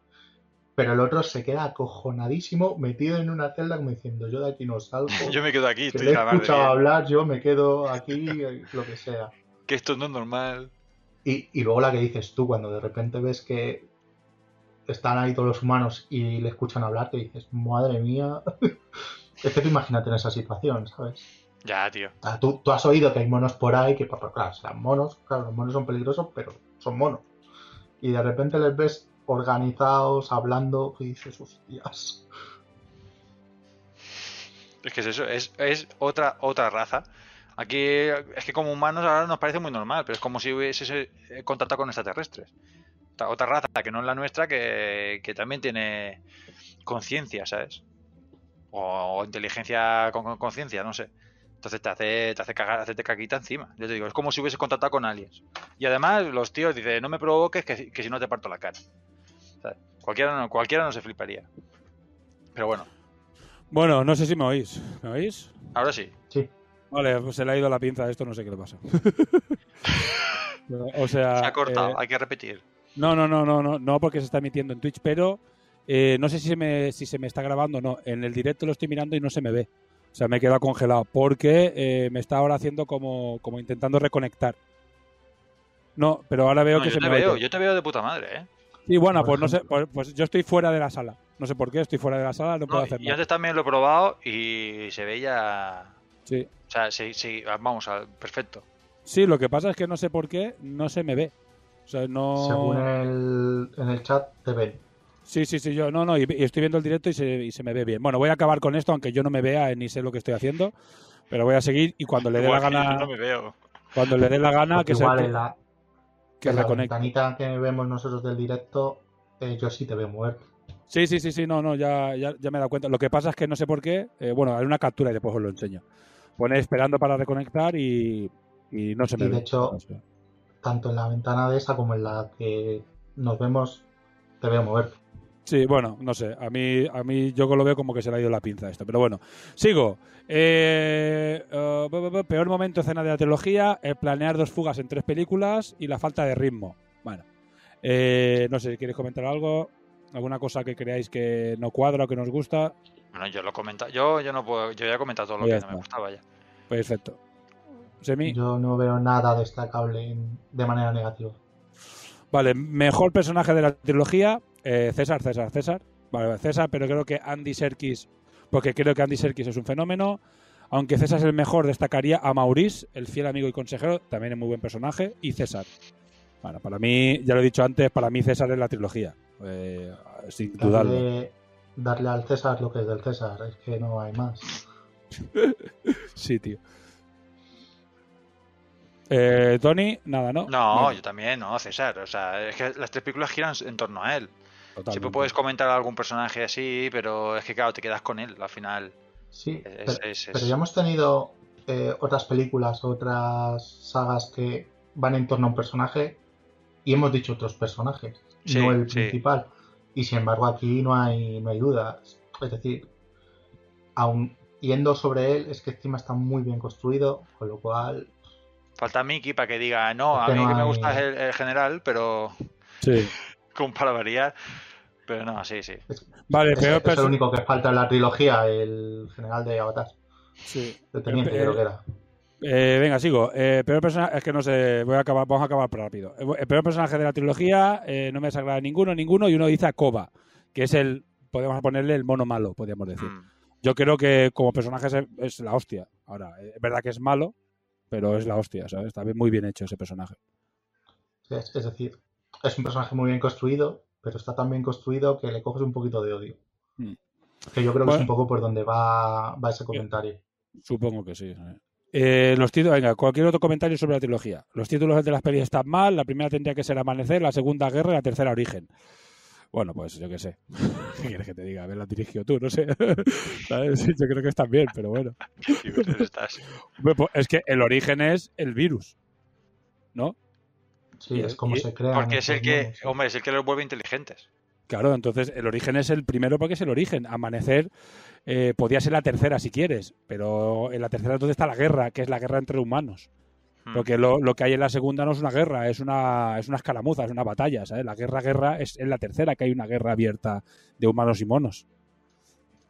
[SPEAKER 2] pero el otro se queda acojonadísimo, metido en una celda como diciendo, yo de aquí no salgo,
[SPEAKER 3] Yo me quedo aquí,
[SPEAKER 2] que
[SPEAKER 3] estoy
[SPEAKER 2] le he escuchado hablar, yo me quedo aquí, lo que sea.
[SPEAKER 3] Que esto no es normal.
[SPEAKER 2] Y, y luego la que dices tú, cuando de repente ves que están ahí todos los humanos y le escuchan hablar, que dices, madre mía, es que tú imagínate en esa situación, ¿sabes?
[SPEAKER 3] Ya, tío.
[SPEAKER 2] Tú, tú has oído que hay monos por ahí, que pues, claro, serán monos, claro, los monos son peligrosos, pero son monos. Y de repente les ves organizados, hablando, y dices, hostias.
[SPEAKER 3] Es que es eso, es, es otra, otra raza. Aquí es que como humanos ahora nos parece muy normal, pero es como si hubiese contactado con extraterrestres. Otra- raza que no es la nuestra que, que también tiene conciencia, ¿sabes? O, o inteligencia con conciencia, no sé. Entonces te hace, te hace cagar, hacerte caquita encima. Yo te digo, es como si hubiese contactado con aliens. Y además los tíos dicen, no me provoques que, si- que si no te parto la cara. Cualquiera, no, cualquiera no se fliparía. Pero bueno,
[SPEAKER 1] Bueno, no sé si me oís. ¿Me oís?
[SPEAKER 3] ahora sí.
[SPEAKER 2] Sí.
[SPEAKER 1] Vale, pues se le ha ido la pinza a esto, no sé qué le pasa. o sea.
[SPEAKER 3] Se ha cortado,
[SPEAKER 1] eh,
[SPEAKER 3] hay que repetir.
[SPEAKER 1] No, no, no, no, no, no, porque se está emitiendo en Twitch, pero eh, no sé si se, me, si se me está grabando o no. En el directo lo estoy mirando y no se me ve. O sea, me he quedado congelado porque eh, me está ahora haciendo como, como intentando reconectar. No, pero ahora veo
[SPEAKER 3] No,
[SPEAKER 1] que
[SPEAKER 3] yo
[SPEAKER 1] se
[SPEAKER 3] te
[SPEAKER 1] me
[SPEAKER 3] veo, yo te veo de puta madre, ¿eh?
[SPEAKER 1] Sí, bueno, pues no sé, pues, pues yo estoy fuera de la sala. No sé por qué, estoy fuera de la sala, no puedo hacer
[SPEAKER 3] y
[SPEAKER 1] nada.
[SPEAKER 3] antes también lo he probado y se veía...
[SPEAKER 1] Sí.
[SPEAKER 3] O sea, sí, sí, vamos, al- perfecto.
[SPEAKER 1] sí, lo que pasa es que no sé por qué no se me ve. O sea, no...
[SPEAKER 2] Según el, en el chat te ven.
[SPEAKER 1] Sí, sí, sí, yo no, no, y, y estoy viendo el directo y se, y se me ve bien. Bueno, voy a acabar con esto, aunque yo no me vea ni sé lo que estoy haciendo, pero voy a seguir y cuando le dé la gana,
[SPEAKER 3] no me veo.
[SPEAKER 1] cuando le dé la gana,
[SPEAKER 2] Porque
[SPEAKER 1] que se
[SPEAKER 2] igual en la,
[SPEAKER 1] que
[SPEAKER 2] en la
[SPEAKER 1] reconecte.
[SPEAKER 2] ventanita que vemos nosotros del directo, eh, yo sí te veo muerto.
[SPEAKER 1] Sí, sí, sí, sí, no, no, ya, ya, ya me he dado cuenta. Lo que pasa es que no sé por qué, eh, bueno, hay una captura y después os lo enseño. Pone esperando para reconectar y, Y no se me
[SPEAKER 2] Y de
[SPEAKER 1] ve.
[SPEAKER 2] hecho,
[SPEAKER 1] No sé.
[SPEAKER 2] tanto en la ventana de esa como en la que nos vemos, te veo mover.
[SPEAKER 1] Sí, bueno, no sé. A mí, a mí yo lo veo como que se le ha ido la pinza esto. Pero bueno, sigo. Eh, eh, peor momento escena de la trilogía, el planear dos fugas en tres películas y la falta de ritmo. Bueno, eh, no sé, ¿queréis comentar algo? ¿Alguna cosa que creáis que no cuadra o que nos gusta?
[SPEAKER 3] Bueno, yo lo comenta, yo, yo no puedo, yo ya he comentado todo lo
[SPEAKER 1] Ya
[SPEAKER 3] que
[SPEAKER 1] está.
[SPEAKER 3] no me gustaba ya.
[SPEAKER 1] Perfecto. Semi.
[SPEAKER 2] Yo no veo nada destacable de manera negativa.
[SPEAKER 1] Vale, mejor personaje de la trilogía, eh, César, César, César. Vale, César, pero creo que Andy Serkis, porque creo que Andy Serkis es un fenómeno. Aunque César es el mejor, destacaría a Maurice, el fiel amigo y consejero, también es muy buen personaje, y César. Bueno, para mí, ya lo he dicho antes, para mí César es la trilogía, eh, sin dudarlo.
[SPEAKER 2] Darle, darle al César lo que es del César, es que no hay más.
[SPEAKER 1] Sí, tío. Eh, Tony, nada, ¿no?
[SPEAKER 3] No, yo también, no, César. O sea, es que las tres películas giran en torno a él.
[SPEAKER 1] Totalmente.
[SPEAKER 3] Siempre puedes comentar a algún personaje así, pero es que claro, te quedas con él al final.
[SPEAKER 2] Sí,
[SPEAKER 3] Es-
[SPEAKER 2] pero,
[SPEAKER 3] es- es-
[SPEAKER 2] pero ya hemos tenido eh, otras películas, otras sagas que van en torno a un personaje y hemos dicho otros personajes,
[SPEAKER 3] Sí,
[SPEAKER 2] no el
[SPEAKER 3] sí.
[SPEAKER 2] principal. Y sin embargo aquí no hay, no hay dudas. Es decir, aún yendo sobre él, es que encima está muy bien construido, con lo cual
[SPEAKER 3] Falta Mickey para que diga, no,
[SPEAKER 2] Es
[SPEAKER 3] a
[SPEAKER 2] que
[SPEAKER 3] mí
[SPEAKER 2] no
[SPEAKER 3] que me gusta es el, el general, pero
[SPEAKER 1] Sí.
[SPEAKER 3] como para variar. Pero no, sí, sí.
[SPEAKER 1] Vale,
[SPEAKER 2] es,
[SPEAKER 1] peor
[SPEAKER 2] es el
[SPEAKER 1] perso-
[SPEAKER 2] único que falta en la trilogía, el general de Avatar.
[SPEAKER 1] Sí.
[SPEAKER 2] El teniente,
[SPEAKER 1] Eh,
[SPEAKER 2] creo que era.
[SPEAKER 1] Eh, venga, sigo. Eh, peor personaje, es que no sé, voy a acabar, vamos a acabar rápido. Eh, El peor personaje de la trilogía, eh, no me desagrada ninguno, ninguno, y uno dice a Koba, que es el, podemos ponerle el mono malo, podríamos decir.
[SPEAKER 3] Mm.
[SPEAKER 1] Yo creo que como personaje es, es la hostia. Ahora, eh, es verdad que es malo, pero es la hostia, ¿sabes? Está muy bien hecho ese personaje.
[SPEAKER 2] Es, es decir, es un personaje muy bien construido, pero está tan bien construido que le coges un poquito de odio.
[SPEAKER 1] Mm.
[SPEAKER 2] Que yo creo que es un poco por donde va, va ese comentario.
[SPEAKER 1] Supongo que sí. sí. Eh, los títulos, venga, cualquier otro comentario sobre la trilogía. Los títulos de las pelis están mal, la primera tendría que ser Amanecer, la segunda Guerra y la tercera Origen. Bueno, pues yo qué sé. ¿Qué quieres que te diga? A ver, la dirigió tú, no sé. Yo creo que están bien, pero bueno.
[SPEAKER 3] Sí, pues estás-
[SPEAKER 1] pues es que el origen es el virus, ¿no?
[SPEAKER 2] Sí,
[SPEAKER 1] y-
[SPEAKER 2] es como
[SPEAKER 1] y-
[SPEAKER 2] se crea.
[SPEAKER 3] Porque es el que, hombre, es el que los vuelve inteligentes.
[SPEAKER 1] Claro, entonces el origen es el primero porque es el origen. Amanecer eh, podía ser la tercera si quieres, pero en la tercera entonces está la guerra, que es la guerra entre humanos.
[SPEAKER 3] Mm.
[SPEAKER 1] Porque lo, lo que hay en la segunda no es una guerra, es una, es una escaramuza, es una batalla, ¿sabes? La guerra, guerra es en la tercera que hay una guerra abierta de humanos y monos.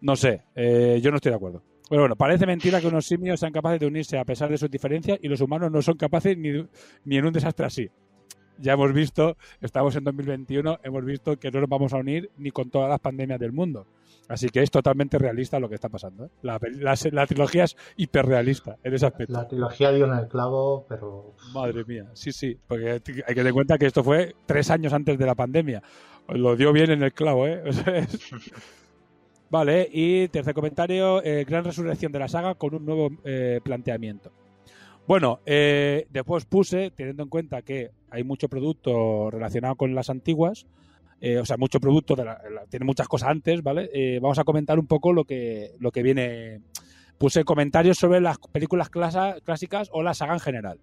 [SPEAKER 1] No sé, eh, yo no estoy de acuerdo. Pero bueno, parece mentira que unos simios sean capaces de unirse a pesar de sus diferencias y los humanos no son capaces ni, ni en un desastre así. Ya hemos visto, estamos en 2021, hemos visto que no nos vamos a unir ni con todas las pandemias del mundo. Así que es totalmente realista lo que está pasando. ¿eh? La, la- la trilogía es hiperrealista en ese aspecto.
[SPEAKER 2] La trilogía dio en el clavo, pero
[SPEAKER 1] Madre mía, sí, sí, porque hay que tener en cuenta que esto fue tres años antes de la pandemia. Lo dio bien en el clavo, ¿eh? Vale, y tercer comentario, eh, gran resurrección de la saga con un nuevo eh, planteamiento. Bueno, eh, después puse, teniendo en cuenta que hay mucho producto relacionado con las antiguas, eh, o sea, mucho producto, de la- tiene muchas cosas antes, ¿vale? Eh, vamos a comentar un poco lo que, lo que viene. Puse comentarios sobre las películas clásicas o la saga en general.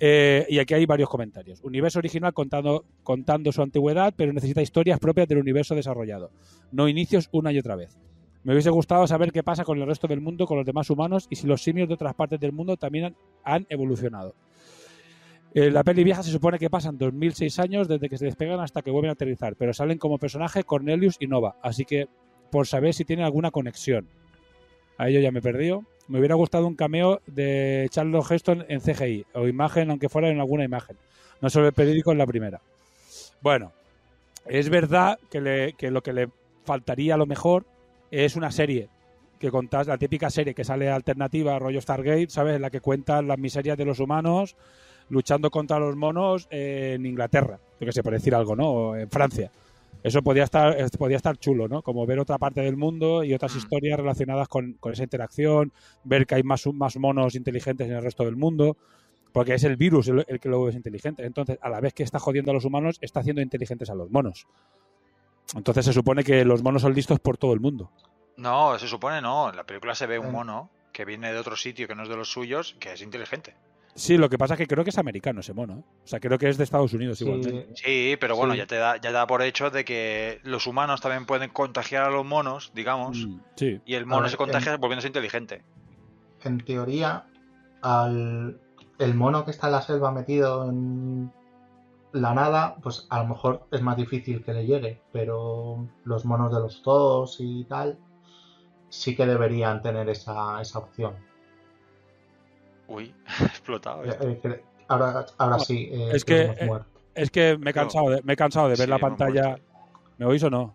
[SPEAKER 1] Eh, y aquí hay varios comentarios. Universo original contando, contando su antigüedad, pero necesita historias propias del universo desarrollado, no inicios una y otra vez. Me hubiese gustado saber qué pasa con el resto del mundo, con los demás humanos y si los simios de otras partes del mundo también han, evolucionado. Eh, la peli vieja se supone que pasan 2006 años desde que se despegan hasta que vuelven a aterrizar, pero salen como personaje Cornelius y Nova, así que por saber si tienen alguna conexión. A ello ya me he perdido. Me hubiera gustado un cameo de Charles Heston en CGI, o imagen, aunque fuera en alguna imagen. No solo el periódico en la primera. Bueno, es verdad que, que lo que le faltaría a lo mejor es una serie que contás, la típica serie que sale alternativa, rollo Stargate, ¿sabes? En la que cuentan las miserias de los humanos luchando contra los monos en Inglaterra, yo que sé, por decir algo, ¿no? O en Francia. Eso podía estar, podía estar chulo, ¿no? Como ver otra parte del mundo y otras historias relacionadas con, con esa interacción, ver que hay más, más monos inteligentes en el resto del mundo, porque es el virus el, el que lo es inteligente. Entonces, a la vez que está jodiendo a los humanos, está haciendo inteligentes a los monos. Entonces se supone que los monos son listos por todo el mundo.
[SPEAKER 3] No, se supone no. En la película se ve un mono que viene de otro sitio que no es de los suyos, que es inteligente.
[SPEAKER 1] Sí, lo que pasa es que creo que es americano ese mono. ¿eh? O sea, creo que es de Estados Unidos igualmente.
[SPEAKER 3] Sí, pero bueno,
[SPEAKER 2] Sí.
[SPEAKER 3] ya te da, ya te da por hecho de que los humanos también pueden contagiar a los monos, digamos,
[SPEAKER 1] Mm, sí.
[SPEAKER 3] y el mono
[SPEAKER 2] ver,
[SPEAKER 3] se contagia
[SPEAKER 2] en-
[SPEAKER 3] volviéndose inteligente.
[SPEAKER 2] En teoría, al el mono que está en la selva metido en la nada, pues a lo mejor es más difícil que le llegue, pero los monos de los zoos y tal sí que deberían tener esa, esa opción.
[SPEAKER 3] Uy, ha explotado.
[SPEAKER 2] Eh,
[SPEAKER 3] esto.
[SPEAKER 2] eh, ahora, ahora sí, eh,
[SPEAKER 1] Es que, eh,
[SPEAKER 2] muerto.
[SPEAKER 1] Es que me he cansado de, me he cansado de ver
[SPEAKER 3] Sí,
[SPEAKER 1] la pantalla. ¿Me oís o no?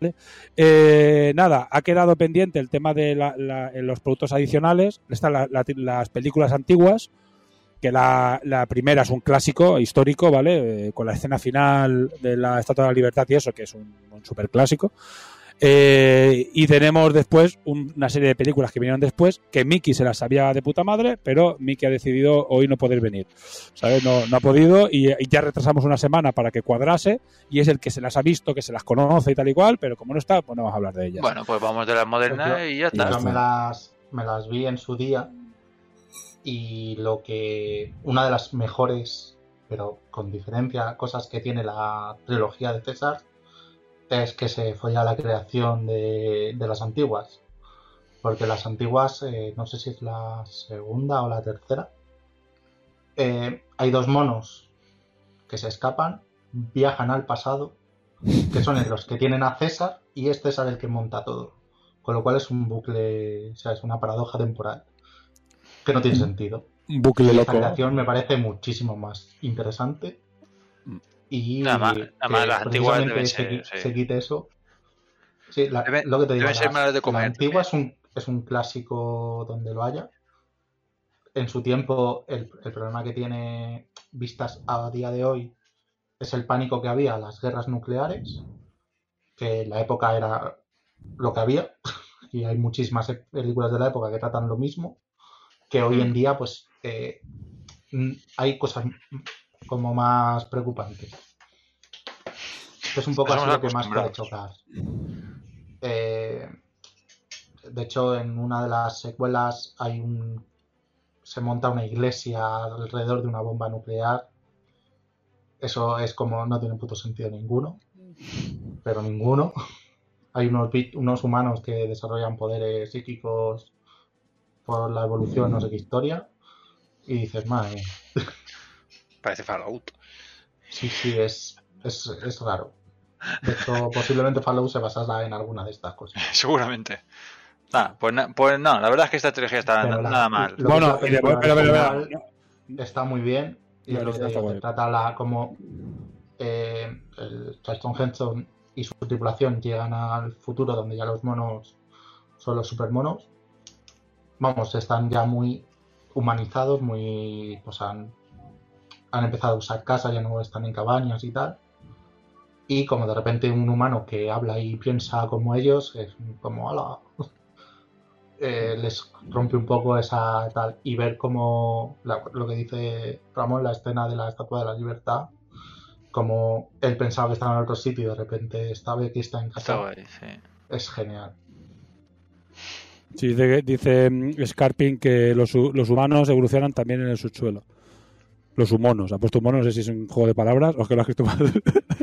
[SPEAKER 1] ¿Vale? Eh, nada, ha quedado pendiente el tema de la- la- los productos adicionales. Están la- la- las películas antiguas, que la, la primera es un clásico histórico, ¿vale? Eh, con la escena final de la Estatua de la Libertad y eso, que es un, un super clásico. Eh, y tenemos después un- una serie de películas que vinieron después, que Mickey se las sabía de puta madre, pero Mickey ha decidido hoy no poder venir. ¿Sabes? No, no ha podido y, y ya retrasamos una semana para que cuadrase y es el que se las ha visto, que se las conoce y tal y cual, pero como no está, pues no vamos a hablar de ellas.
[SPEAKER 3] Bueno, pues vamos de las modernas
[SPEAKER 2] Yo-
[SPEAKER 3] y ya está.
[SPEAKER 2] Yo me las, me las vi en su día y lo que una de las mejores, pero con diferencia, cosas que tiene la trilogía de César es que se folla la creación de, de las antiguas. Porque las antiguas, eh, no sé si es la segunda o la tercera, eh, hay dos monos que se escapan, viajan al pasado, que son los que tienen a César y es César el que monta todo. Con lo cual es un bucle, o sea, es una paradoja temporal que no tiene sentido.
[SPEAKER 1] Un bucle
[SPEAKER 2] Y esta
[SPEAKER 1] loco.
[SPEAKER 2] creación me parece muchísimo más interesante. Y
[SPEAKER 3] Nada más-
[SPEAKER 2] que
[SPEAKER 3] nada más las antiguas
[SPEAKER 2] precisamente
[SPEAKER 3] deben
[SPEAKER 2] se,
[SPEAKER 3] ser,
[SPEAKER 2] qui-
[SPEAKER 3] sí.
[SPEAKER 2] se quite eso. Sí, la-
[SPEAKER 3] Deben-
[SPEAKER 2] lo que te digo,
[SPEAKER 3] deben ser
[SPEAKER 2] la-
[SPEAKER 3] malas de
[SPEAKER 2] la
[SPEAKER 3] comer
[SPEAKER 2] antigua es un, es un clásico donde lo haya. En su tiempo, el, el problema que tiene vistas a día de hoy es el pánico que había a las guerras nucleares, que en la época era lo que había, y hay muchísimas películas de la época que tratan lo mismo, que hoy en día pues eh, mm, hay cosas como más preocupantes. Es un poco así lo que más puede chocar. Eh, de hecho, en una de las secuelas hay un se monta una iglesia alrededor de una bomba nuclear. Eso es como no tiene puto sentido ninguno, pero ninguno. Hay unos, unos humanos que desarrollan poderes psíquicos por la evolución, no sé qué historia, y dices, madre,
[SPEAKER 3] Parece Fallout.
[SPEAKER 2] sí, sí, es, es, es raro. De hecho, posiblemente Fallout se basara en alguna de estas cosas.
[SPEAKER 3] Seguramente. Nada, pues, na- pues no, la verdad es que esta trilogía está
[SPEAKER 2] Pero
[SPEAKER 3] na-
[SPEAKER 2] la-
[SPEAKER 3] nada mal.
[SPEAKER 1] Bueno, y de-
[SPEAKER 2] película
[SPEAKER 1] pero, pero, pero,
[SPEAKER 2] original está muy bien. Y lo que digo, te trata la, como eh, el Charleston Heston y su tripulación llegan al futuro donde ya los monos son los supermonos. Vamos, están ya muy humanizados, muy. pues han, han empezado a usar casas, ya no están en cabañas y tal. Y como de repente un humano que habla y piensa como ellos, es como, ala, eh, les rompe un poco esa tal y ver cómo la- lo que dice Ramón, la escena de la Estatua de la Libertad, como él pensaba que estaba en otro sitio y de repente sabe que está en casa,
[SPEAKER 3] sí.
[SPEAKER 2] es genial.
[SPEAKER 1] Sí, dice, dice mm, Scarpin que los, los humanos evolucionan también en el subsuelo. Los humanos. Ha puesto humanos, no sé si es un juego de palabras o es que lo has escrito mal.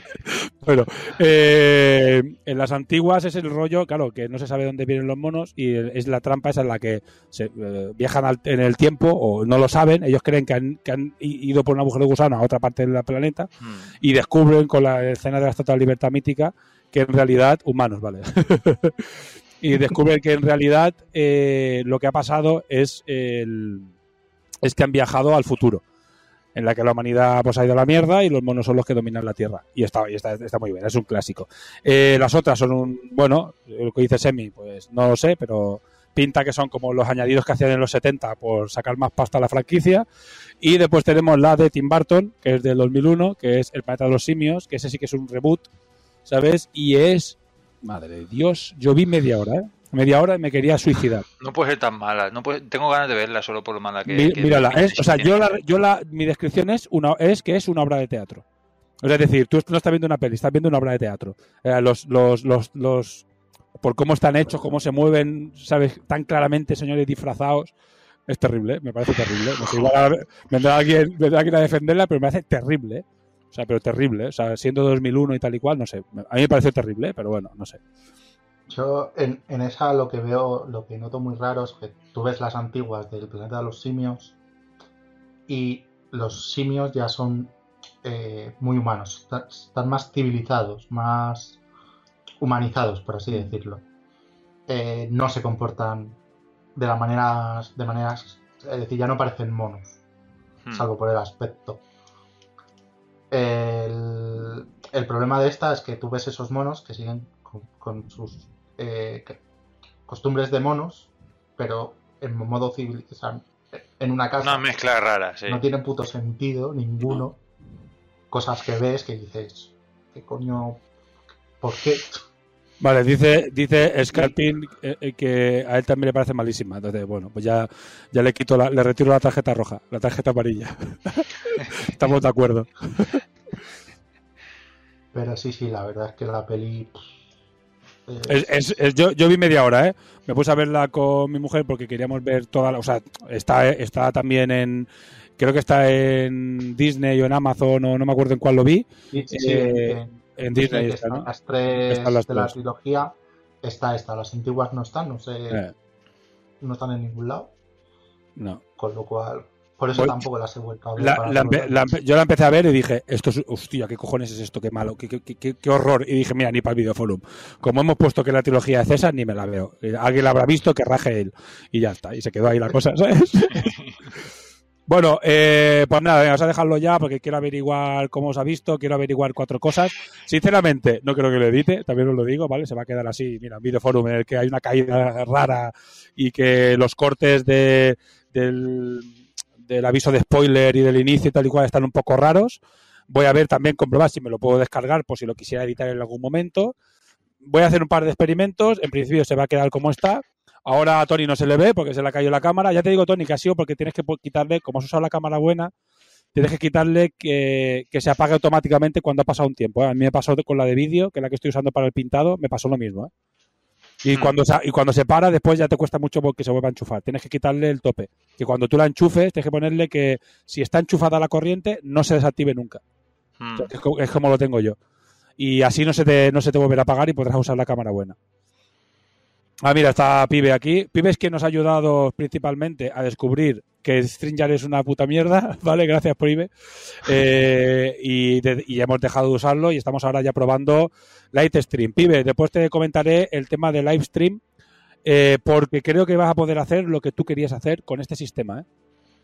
[SPEAKER 1] bueno, eh, en las antiguas es el rollo, claro, que no se sabe dónde vienen los monos y es la trampa esa en la que se, eh, viajan al- en el tiempo o no lo saben. Ellos creen que han, que han ido por un agujero de gusano a otra parte del planeta
[SPEAKER 3] Hmm.
[SPEAKER 1] y descubren con la escena de la Estatua de Libertad mítica que en realidad, humanos, vale. y descubren que en realidad eh, lo que ha pasado es, el, es que han viajado al futuro, en la que la humanidad pues, ha ido a la mierda y los monos son los que dominan la Tierra. Y está, y está, está muy bien, es un clásico. Eh, las otras son un, bueno, lo que dice Semi, pues no lo sé, pero pinta que son como los añadidos que hacían en los 70 por sacar más pasta a la franquicia. Y después tenemos la de Tim Burton, que es del 2001, que es El planeta de los simios, que ese sí que es un reboot, ¿sabes? Y es, madre de Dios, yo vi media hora, ¿eh? Media hora y me quería suicidar.
[SPEAKER 3] No puede ser tan mala. No puede- tengo ganas de verla solo por lo mala que,
[SPEAKER 1] Mi-
[SPEAKER 3] que-
[SPEAKER 1] mírala, es, o sea, yo la, yo la, mi descripción es una, es que es una obra de teatro. O sea, es decir, tú no estás viendo una peli, estás viendo una obra de teatro. Eh, los, los, los, los, por cómo están hechos, cómo se mueven, sabes, tan claramente, señores disfrazados, Es terrible, me parece terrible. No sé, igual vendrá alguien, vendrá alguien a defenderla, pero me parece terrible. ¿eh? O sea, pero terrible. ¿eh? O sea, siendo 2001 y tal y cual, no sé. A mí me parece terrible, ¿eh? pero bueno, no sé.
[SPEAKER 2] Yo en, en esa lo que veo, lo que noto muy raro es que tú ves las antiguas del planeta de los simios y los simios ya son eh, muy humanos, está- están más civilizados, más humanizados, por así decirlo. Eh, no se comportan de la manera, de maneras, es decir, ya no parecen monos,
[SPEAKER 3] Hmm.
[SPEAKER 2] salvo por el aspecto. El, el problema de esta es que tú ves esos monos que siguen con, con sus eh, costumbres de monos, pero en modo civil, o sea, en una casa.
[SPEAKER 3] Una mezcla rara, sí.
[SPEAKER 2] No tiene puto sentido ninguno. Cosas que ves que dices, ¿qué coño? ¿Por qué?
[SPEAKER 1] Vale, dice, dice Scalpin eh, eh, que a él también le parece malísima. Entonces, bueno, pues ya, ya le quito la, le retiro la tarjeta roja, la tarjeta amarilla. Estamos de acuerdo.
[SPEAKER 2] Pero sí, sí, la verdad es que la peli.
[SPEAKER 1] Es- es- es- yo, yo vi media hora, ¿eh? Me puse a verla con mi mujer porque queríamos ver toda la... O sea, está, está también en... Creo que está en Disney o en Amazon o no me acuerdo en cuál lo vi.
[SPEAKER 2] Sí,
[SPEAKER 1] Eh,
[SPEAKER 2] en-
[SPEAKER 1] en Disney
[SPEAKER 2] las tres
[SPEAKER 1] Están las
[SPEAKER 2] de la trilogía. Está esta, las antiguas no están, no sé,
[SPEAKER 1] Eh,
[SPEAKER 2] no están en ningún lado.
[SPEAKER 1] no.
[SPEAKER 2] Con lo cual, por eso tampoco las he vuelto a ver.
[SPEAKER 1] La- la la yo la empecé a ver y dije, esto es, hostia, ¿qué cojones es esto? Qué malo, qué, qué- qué- qué horror. Y dije, mira, ni para el videoforum. Como hemos puesto que la trilogía de César, ni me la veo. Eh, Alguien la habrá visto, que raje él. Y ya está, y se quedó ahí la cosa, ¿sabes? bueno, eh, pues nada, vamos a dejarlo ya porque quiero averiguar cómo os ha visto, quiero averiguar cuatro cosas. Sinceramente, no creo que lo edite, también os lo digo, ¿vale? Se va a quedar así, mira, un videoforum en el que hay una caída rara y que los cortes de, del, del aviso de spoiler y del inicio tal y cual están un poco raros. Voy a ver también, comprobar si me lo puedo descargar por si lo quisiera editar en algún momento. Voy a hacer un par de experimentos. En principio se va a quedar como está. Ahora a Tony no se le ve porque se le ha caído la cámara. Ya te digo, Tony, que ha sido porque tienes que quitarle, como has usado la cámara buena, tienes que quitarle que, que se apague automáticamente cuando ha pasado un tiempo. ¿eh? A mí me pasó con la de vídeo, que es la que estoy usando para el pintado, me pasó lo mismo. ¿eh? Y, cuando se, y cuando se para, después ya te cuesta mucho que se vuelva a enchufar. Tienes que quitarle el tope. Que cuando tú la enchufes, tienes que ponerle que si está enchufada la corriente, no se desactive nunca.
[SPEAKER 3] Hmm.
[SPEAKER 1] Co- es como lo tengo yo. Y así no se te, no se te volverá a apagar y podrás usar la cámara buena. Ah, mira, está Pibe aquí. Pibe es quien nos ha ayudado principalmente a descubrir que Stringer es una puta mierda, ¿vale? Gracias, Pibe. Eh, y, de- y hemos dejado de usarlo y estamos ahora ya probando Lightstream. Pibe, después te comentaré el tema de Livestream eh, porque creo que vas a poder hacer lo que tú querías hacer con este sistema, ¿eh?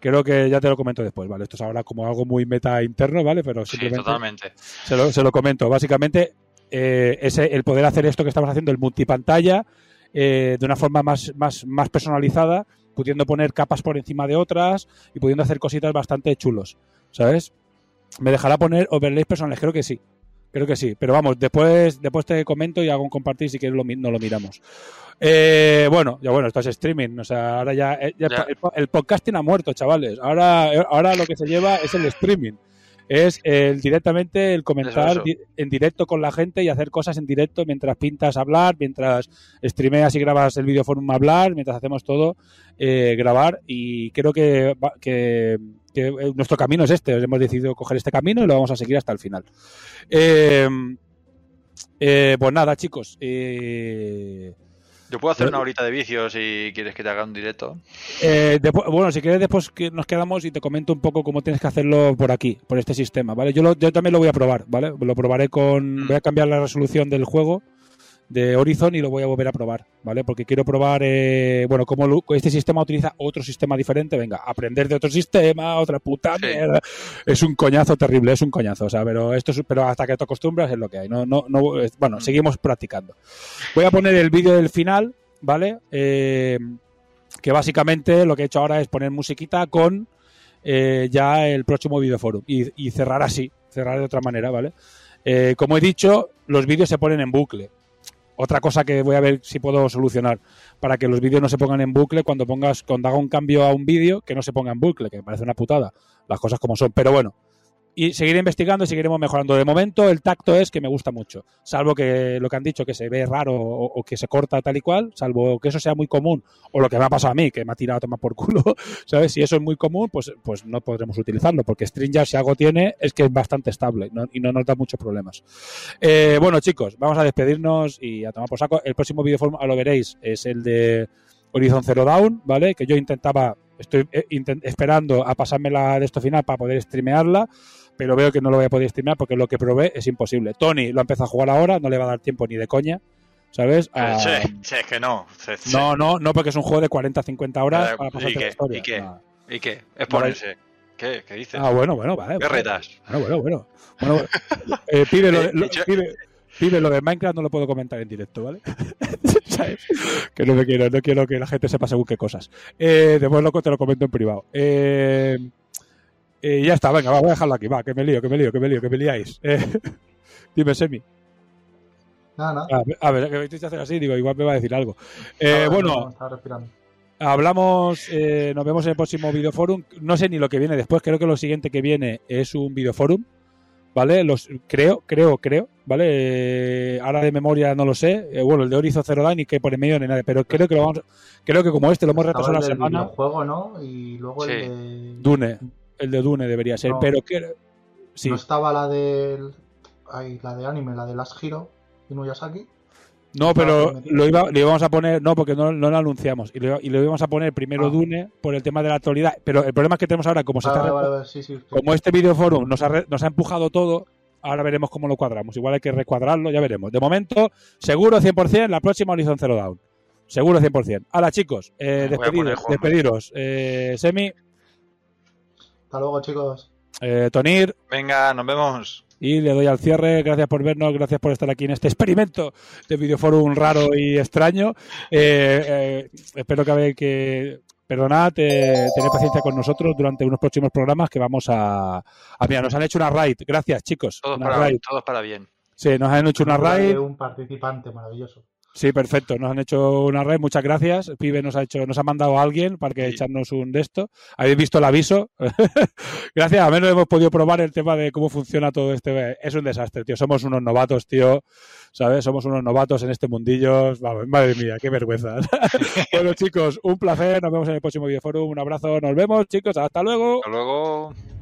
[SPEAKER 1] Creo que ya te lo comento después, ¿vale? Esto es ahora como algo muy meta interno, ¿vale? Pero
[SPEAKER 3] Sí,
[SPEAKER 1] simplemente
[SPEAKER 3] totalmente.
[SPEAKER 1] se lo, se lo comento. Básicamente, eh, ese, el poder hacer esto que estamos haciendo, el multipantalla, eh, de una forma más, más, más personalizada, pudiendo poner capas por encima de otras y pudiendo hacer cositas bastante chulos, ¿sabes? ¿Me dejará poner overlays personales? Creo que sí. Creo que sí. Pero vamos, después, después te comento y hago un compartir si quieres lo, no lo miramos. Eh, bueno, ya bueno, esto es streaming. O sea, ahora ya, eh, ya
[SPEAKER 3] Ya.
[SPEAKER 1] El, el podcasting ha muerto, chavales. Ahora, ahora lo que se lleva es el streaming. Es el, directamente el comentar
[SPEAKER 3] Eso, eso.
[SPEAKER 1] di- en directo con la gente y hacer cosas en directo mientras pintas hablar, mientras streameas y grabas el videoforum hablar, mientras hacemos todo eh, grabar. Y creo que, que, que, eh, nuestro camino es este. Hemos decidido coger este camino y lo vamos a seguir hasta el final. Eh, eh, pues nada, chicos. eh,
[SPEAKER 3] Yo puedo hacer una horita de vicio si quieres que te haga un directo.
[SPEAKER 1] Eh, después- bueno, si quieres después que nos quedamos y te comento un poco cómo tienes que hacerlo por aquí, por este sistema, ¿vale? Yo, lo- yo también lo voy a probar, ¿vale? Lo probaré con... Voy a cambiar la resolución del juego de Horizon y lo voy a volver a probar, ¿vale? Porque quiero probar, eh, bueno, cómo este sistema utiliza otro sistema diferente. Venga, aprender de otro sistema, otra puta mierda. Es un coñazo terrible, es un coñazo, o sea, pero esto es- pero hasta que te acostumbras es lo que hay. No, no, no, es- bueno, seguimos practicando. Voy a poner el vídeo del final, ¿vale? Eh, que básicamente lo que he hecho ahora es poner musiquita con eh, ya el próximo videoforum y, y cerrar así, cerrar de otra manera, ¿vale? Eh, como he dicho, los vídeos se ponen en bucle. Otra cosa que voy a ver si puedo solucionar para que los vídeos no se pongan en bucle cuando pongas cuando haga un cambio a un vídeo que no se ponga en bucle, que me parece una putada, las cosas como son, pero bueno. Y seguiré investigando y seguiremos mejorando. De momento, el tacto es que me gusta mucho. Salvo que lo que han dicho, que se ve raro o, que se corta tal y cual, salvo que eso sea muy común, o lo que me ha pasado a mí, que me ha tirado a tomar por culo, ¿sabes? Si eso es muy común, pues, pues no podremos utilizarlo, porque Stringer, si algo tiene, es que es bastante estable y no nos da muchos problemas. Eh, bueno, chicos, vamos a despedirnos y a tomar por saco. El próximo videoform, lo veréis, es el de Horizon Zero Dawn, ¿vale? Que yo intentaba, estoy eh, esperando a pasarme la de esto final para poder streamearla, pero veo que no lo voy a poder streamear porque lo que probé es imposible. Tony lo empieza a jugar ahora, no le va a dar tiempo ni de coña, ¿sabes? A-
[SPEAKER 3] Che, che, es que no.
[SPEAKER 1] no, no, no, porque es un juego de 40-50 horas para
[SPEAKER 3] ¿Y
[SPEAKER 1] pasarte la
[SPEAKER 3] qué?
[SPEAKER 1] historia.
[SPEAKER 3] ¿Y qué?
[SPEAKER 1] Ah.
[SPEAKER 3] ¿Y qué? Es ponerse. ¿Qué? ¿Qué dices?
[SPEAKER 1] Ah, bueno, bueno, vale.
[SPEAKER 3] ¿Qué
[SPEAKER 1] vale.
[SPEAKER 3] retas?
[SPEAKER 1] Bueno, bueno, bueno. Bueno, eh, lo de, lo- lo Minecraft no lo puedo comentar en directo, ¿vale? ¿Sabes? Que no me quiero, no quiero que la gente sepa según qué cosas. Eh, después loco te lo comento en privado. Eh, eh, ya está, venga, va, voy a dejarlo aquí, va, que me lío, que me lío, que me lío, que me liáis. Eh, dime, Semi.
[SPEAKER 2] Nada, nada.
[SPEAKER 1] A ver, a ver, que me hiciste hacer así, digo, igual me va a decir algo. Eh, bueno,
[SPEAKER 2] no, estaba respirando.
[SPEAKER 1] Hablamos, eh, nos vemos en el próximo videoforum. No sé ni lo que viene después, creo que lo siguiente que viene es un videoforum, ¿vale? Los, creo, creo, creo, ¿vale? Eh, ahora de memoria no lo sé. Eh, bueno, el de Horizon Zero Dawn y que por en medio ni nada, pero creo que lo vamos, creo que como este lo hemos retrasado
[SPEAKER 2] el
[SPEAKER 1] la semana.
[SPEAKER 2] videojuego, ¿no? Y luego
[SPEAKER 3] Sí.
[SPEAKER 2] el de...
[SPEAKER 1] Dune, el de Dune debería ser,
[SPEAKER 2] No.
[SPEAKER 1] pero que sí.
[SPEAKER 2] No estaba la del... Ay, la de anime, la de Last Hero, Inuyasaki.
[SPEAKER 1] No,
[SPEAKER 2] estaba
[SPEAKER 1] pero lo, iba, lo íbamos a poner, no, porque no, no lo anunciamos. Y lo, y lo íbamos a poner primero
[SPEAKER 2] Ah.
[SPEAKER 1] Dune por el tema de la actualidad. Pero el problema es que tenemos ahora, como se
[SPEAKER 2] Ah,
[SPEAKER 1] está
[SPEAKER 2] vale,
[SPEAKER 1] repro-
[SPEAKER 2] vale, vale, sí, sí. sí.
[SPEAKER 1] como este videoforum nos ha, nos ha empujado todo, ahora veremos cómo lo cuadramos. Igual hay que recuadrarlo, ya veremos. De momento, seguro 100% la próxima Horizon Zero Dawn. Seguro 100%. Ahora, chicos, eh, despediros. Eh, Semi,
[SPEAKER 2] Hasta luego, chicos.
[SPEAKER 1] eh, Tonir,
[SPEAKER 3] Venga, nos vemos.
[SPEAKER 1] y le doy al cierre. Gracias por vernos, gracias por estar aquí en este experimento de videoforum raro y extraño. Eh, eh, espero que, habe- que perdonad, eh, tener paciencia con nosotros durante unos próximos programas que vamos a... a mira, nos han hecho una raid. Gracias, chicos.
[SPEAKER 3] Todos
[SPEAKER 1] Una
[SPEAKER 3] para,
[SPEAKER 1] raid.
[SPEAKER 3] todos para bien.
[SPEAKER 1] Sí, nos han hecho una raid.
[SPEAKER 2] Un participante maravilloso.
[SPEAKER 1] Sí, perfecto. Nos han hecho una raid. Muchas gracias. Pibe nos ha hecho, nos ha mandado a alguien para que
[SPEAKER 3] Sí.
[SPEAKER 1] echarnos un de esto. Habéis visto el aviso. gracias. A menos hemos podido probar el tema de cómo funciona todo este. Es un desastre, tío. Somos unos novatos, tío. ¿Sabes? Somos unos novatos en este mundillo. Vamos, madre mía, qué vergüenza. bueno, chicos, un placer. Nos vemos en el próximo videoforum. Un abrazo. Nos vemos, chicos. Hasta luego.
[SPEAKER 3] Hasta luego.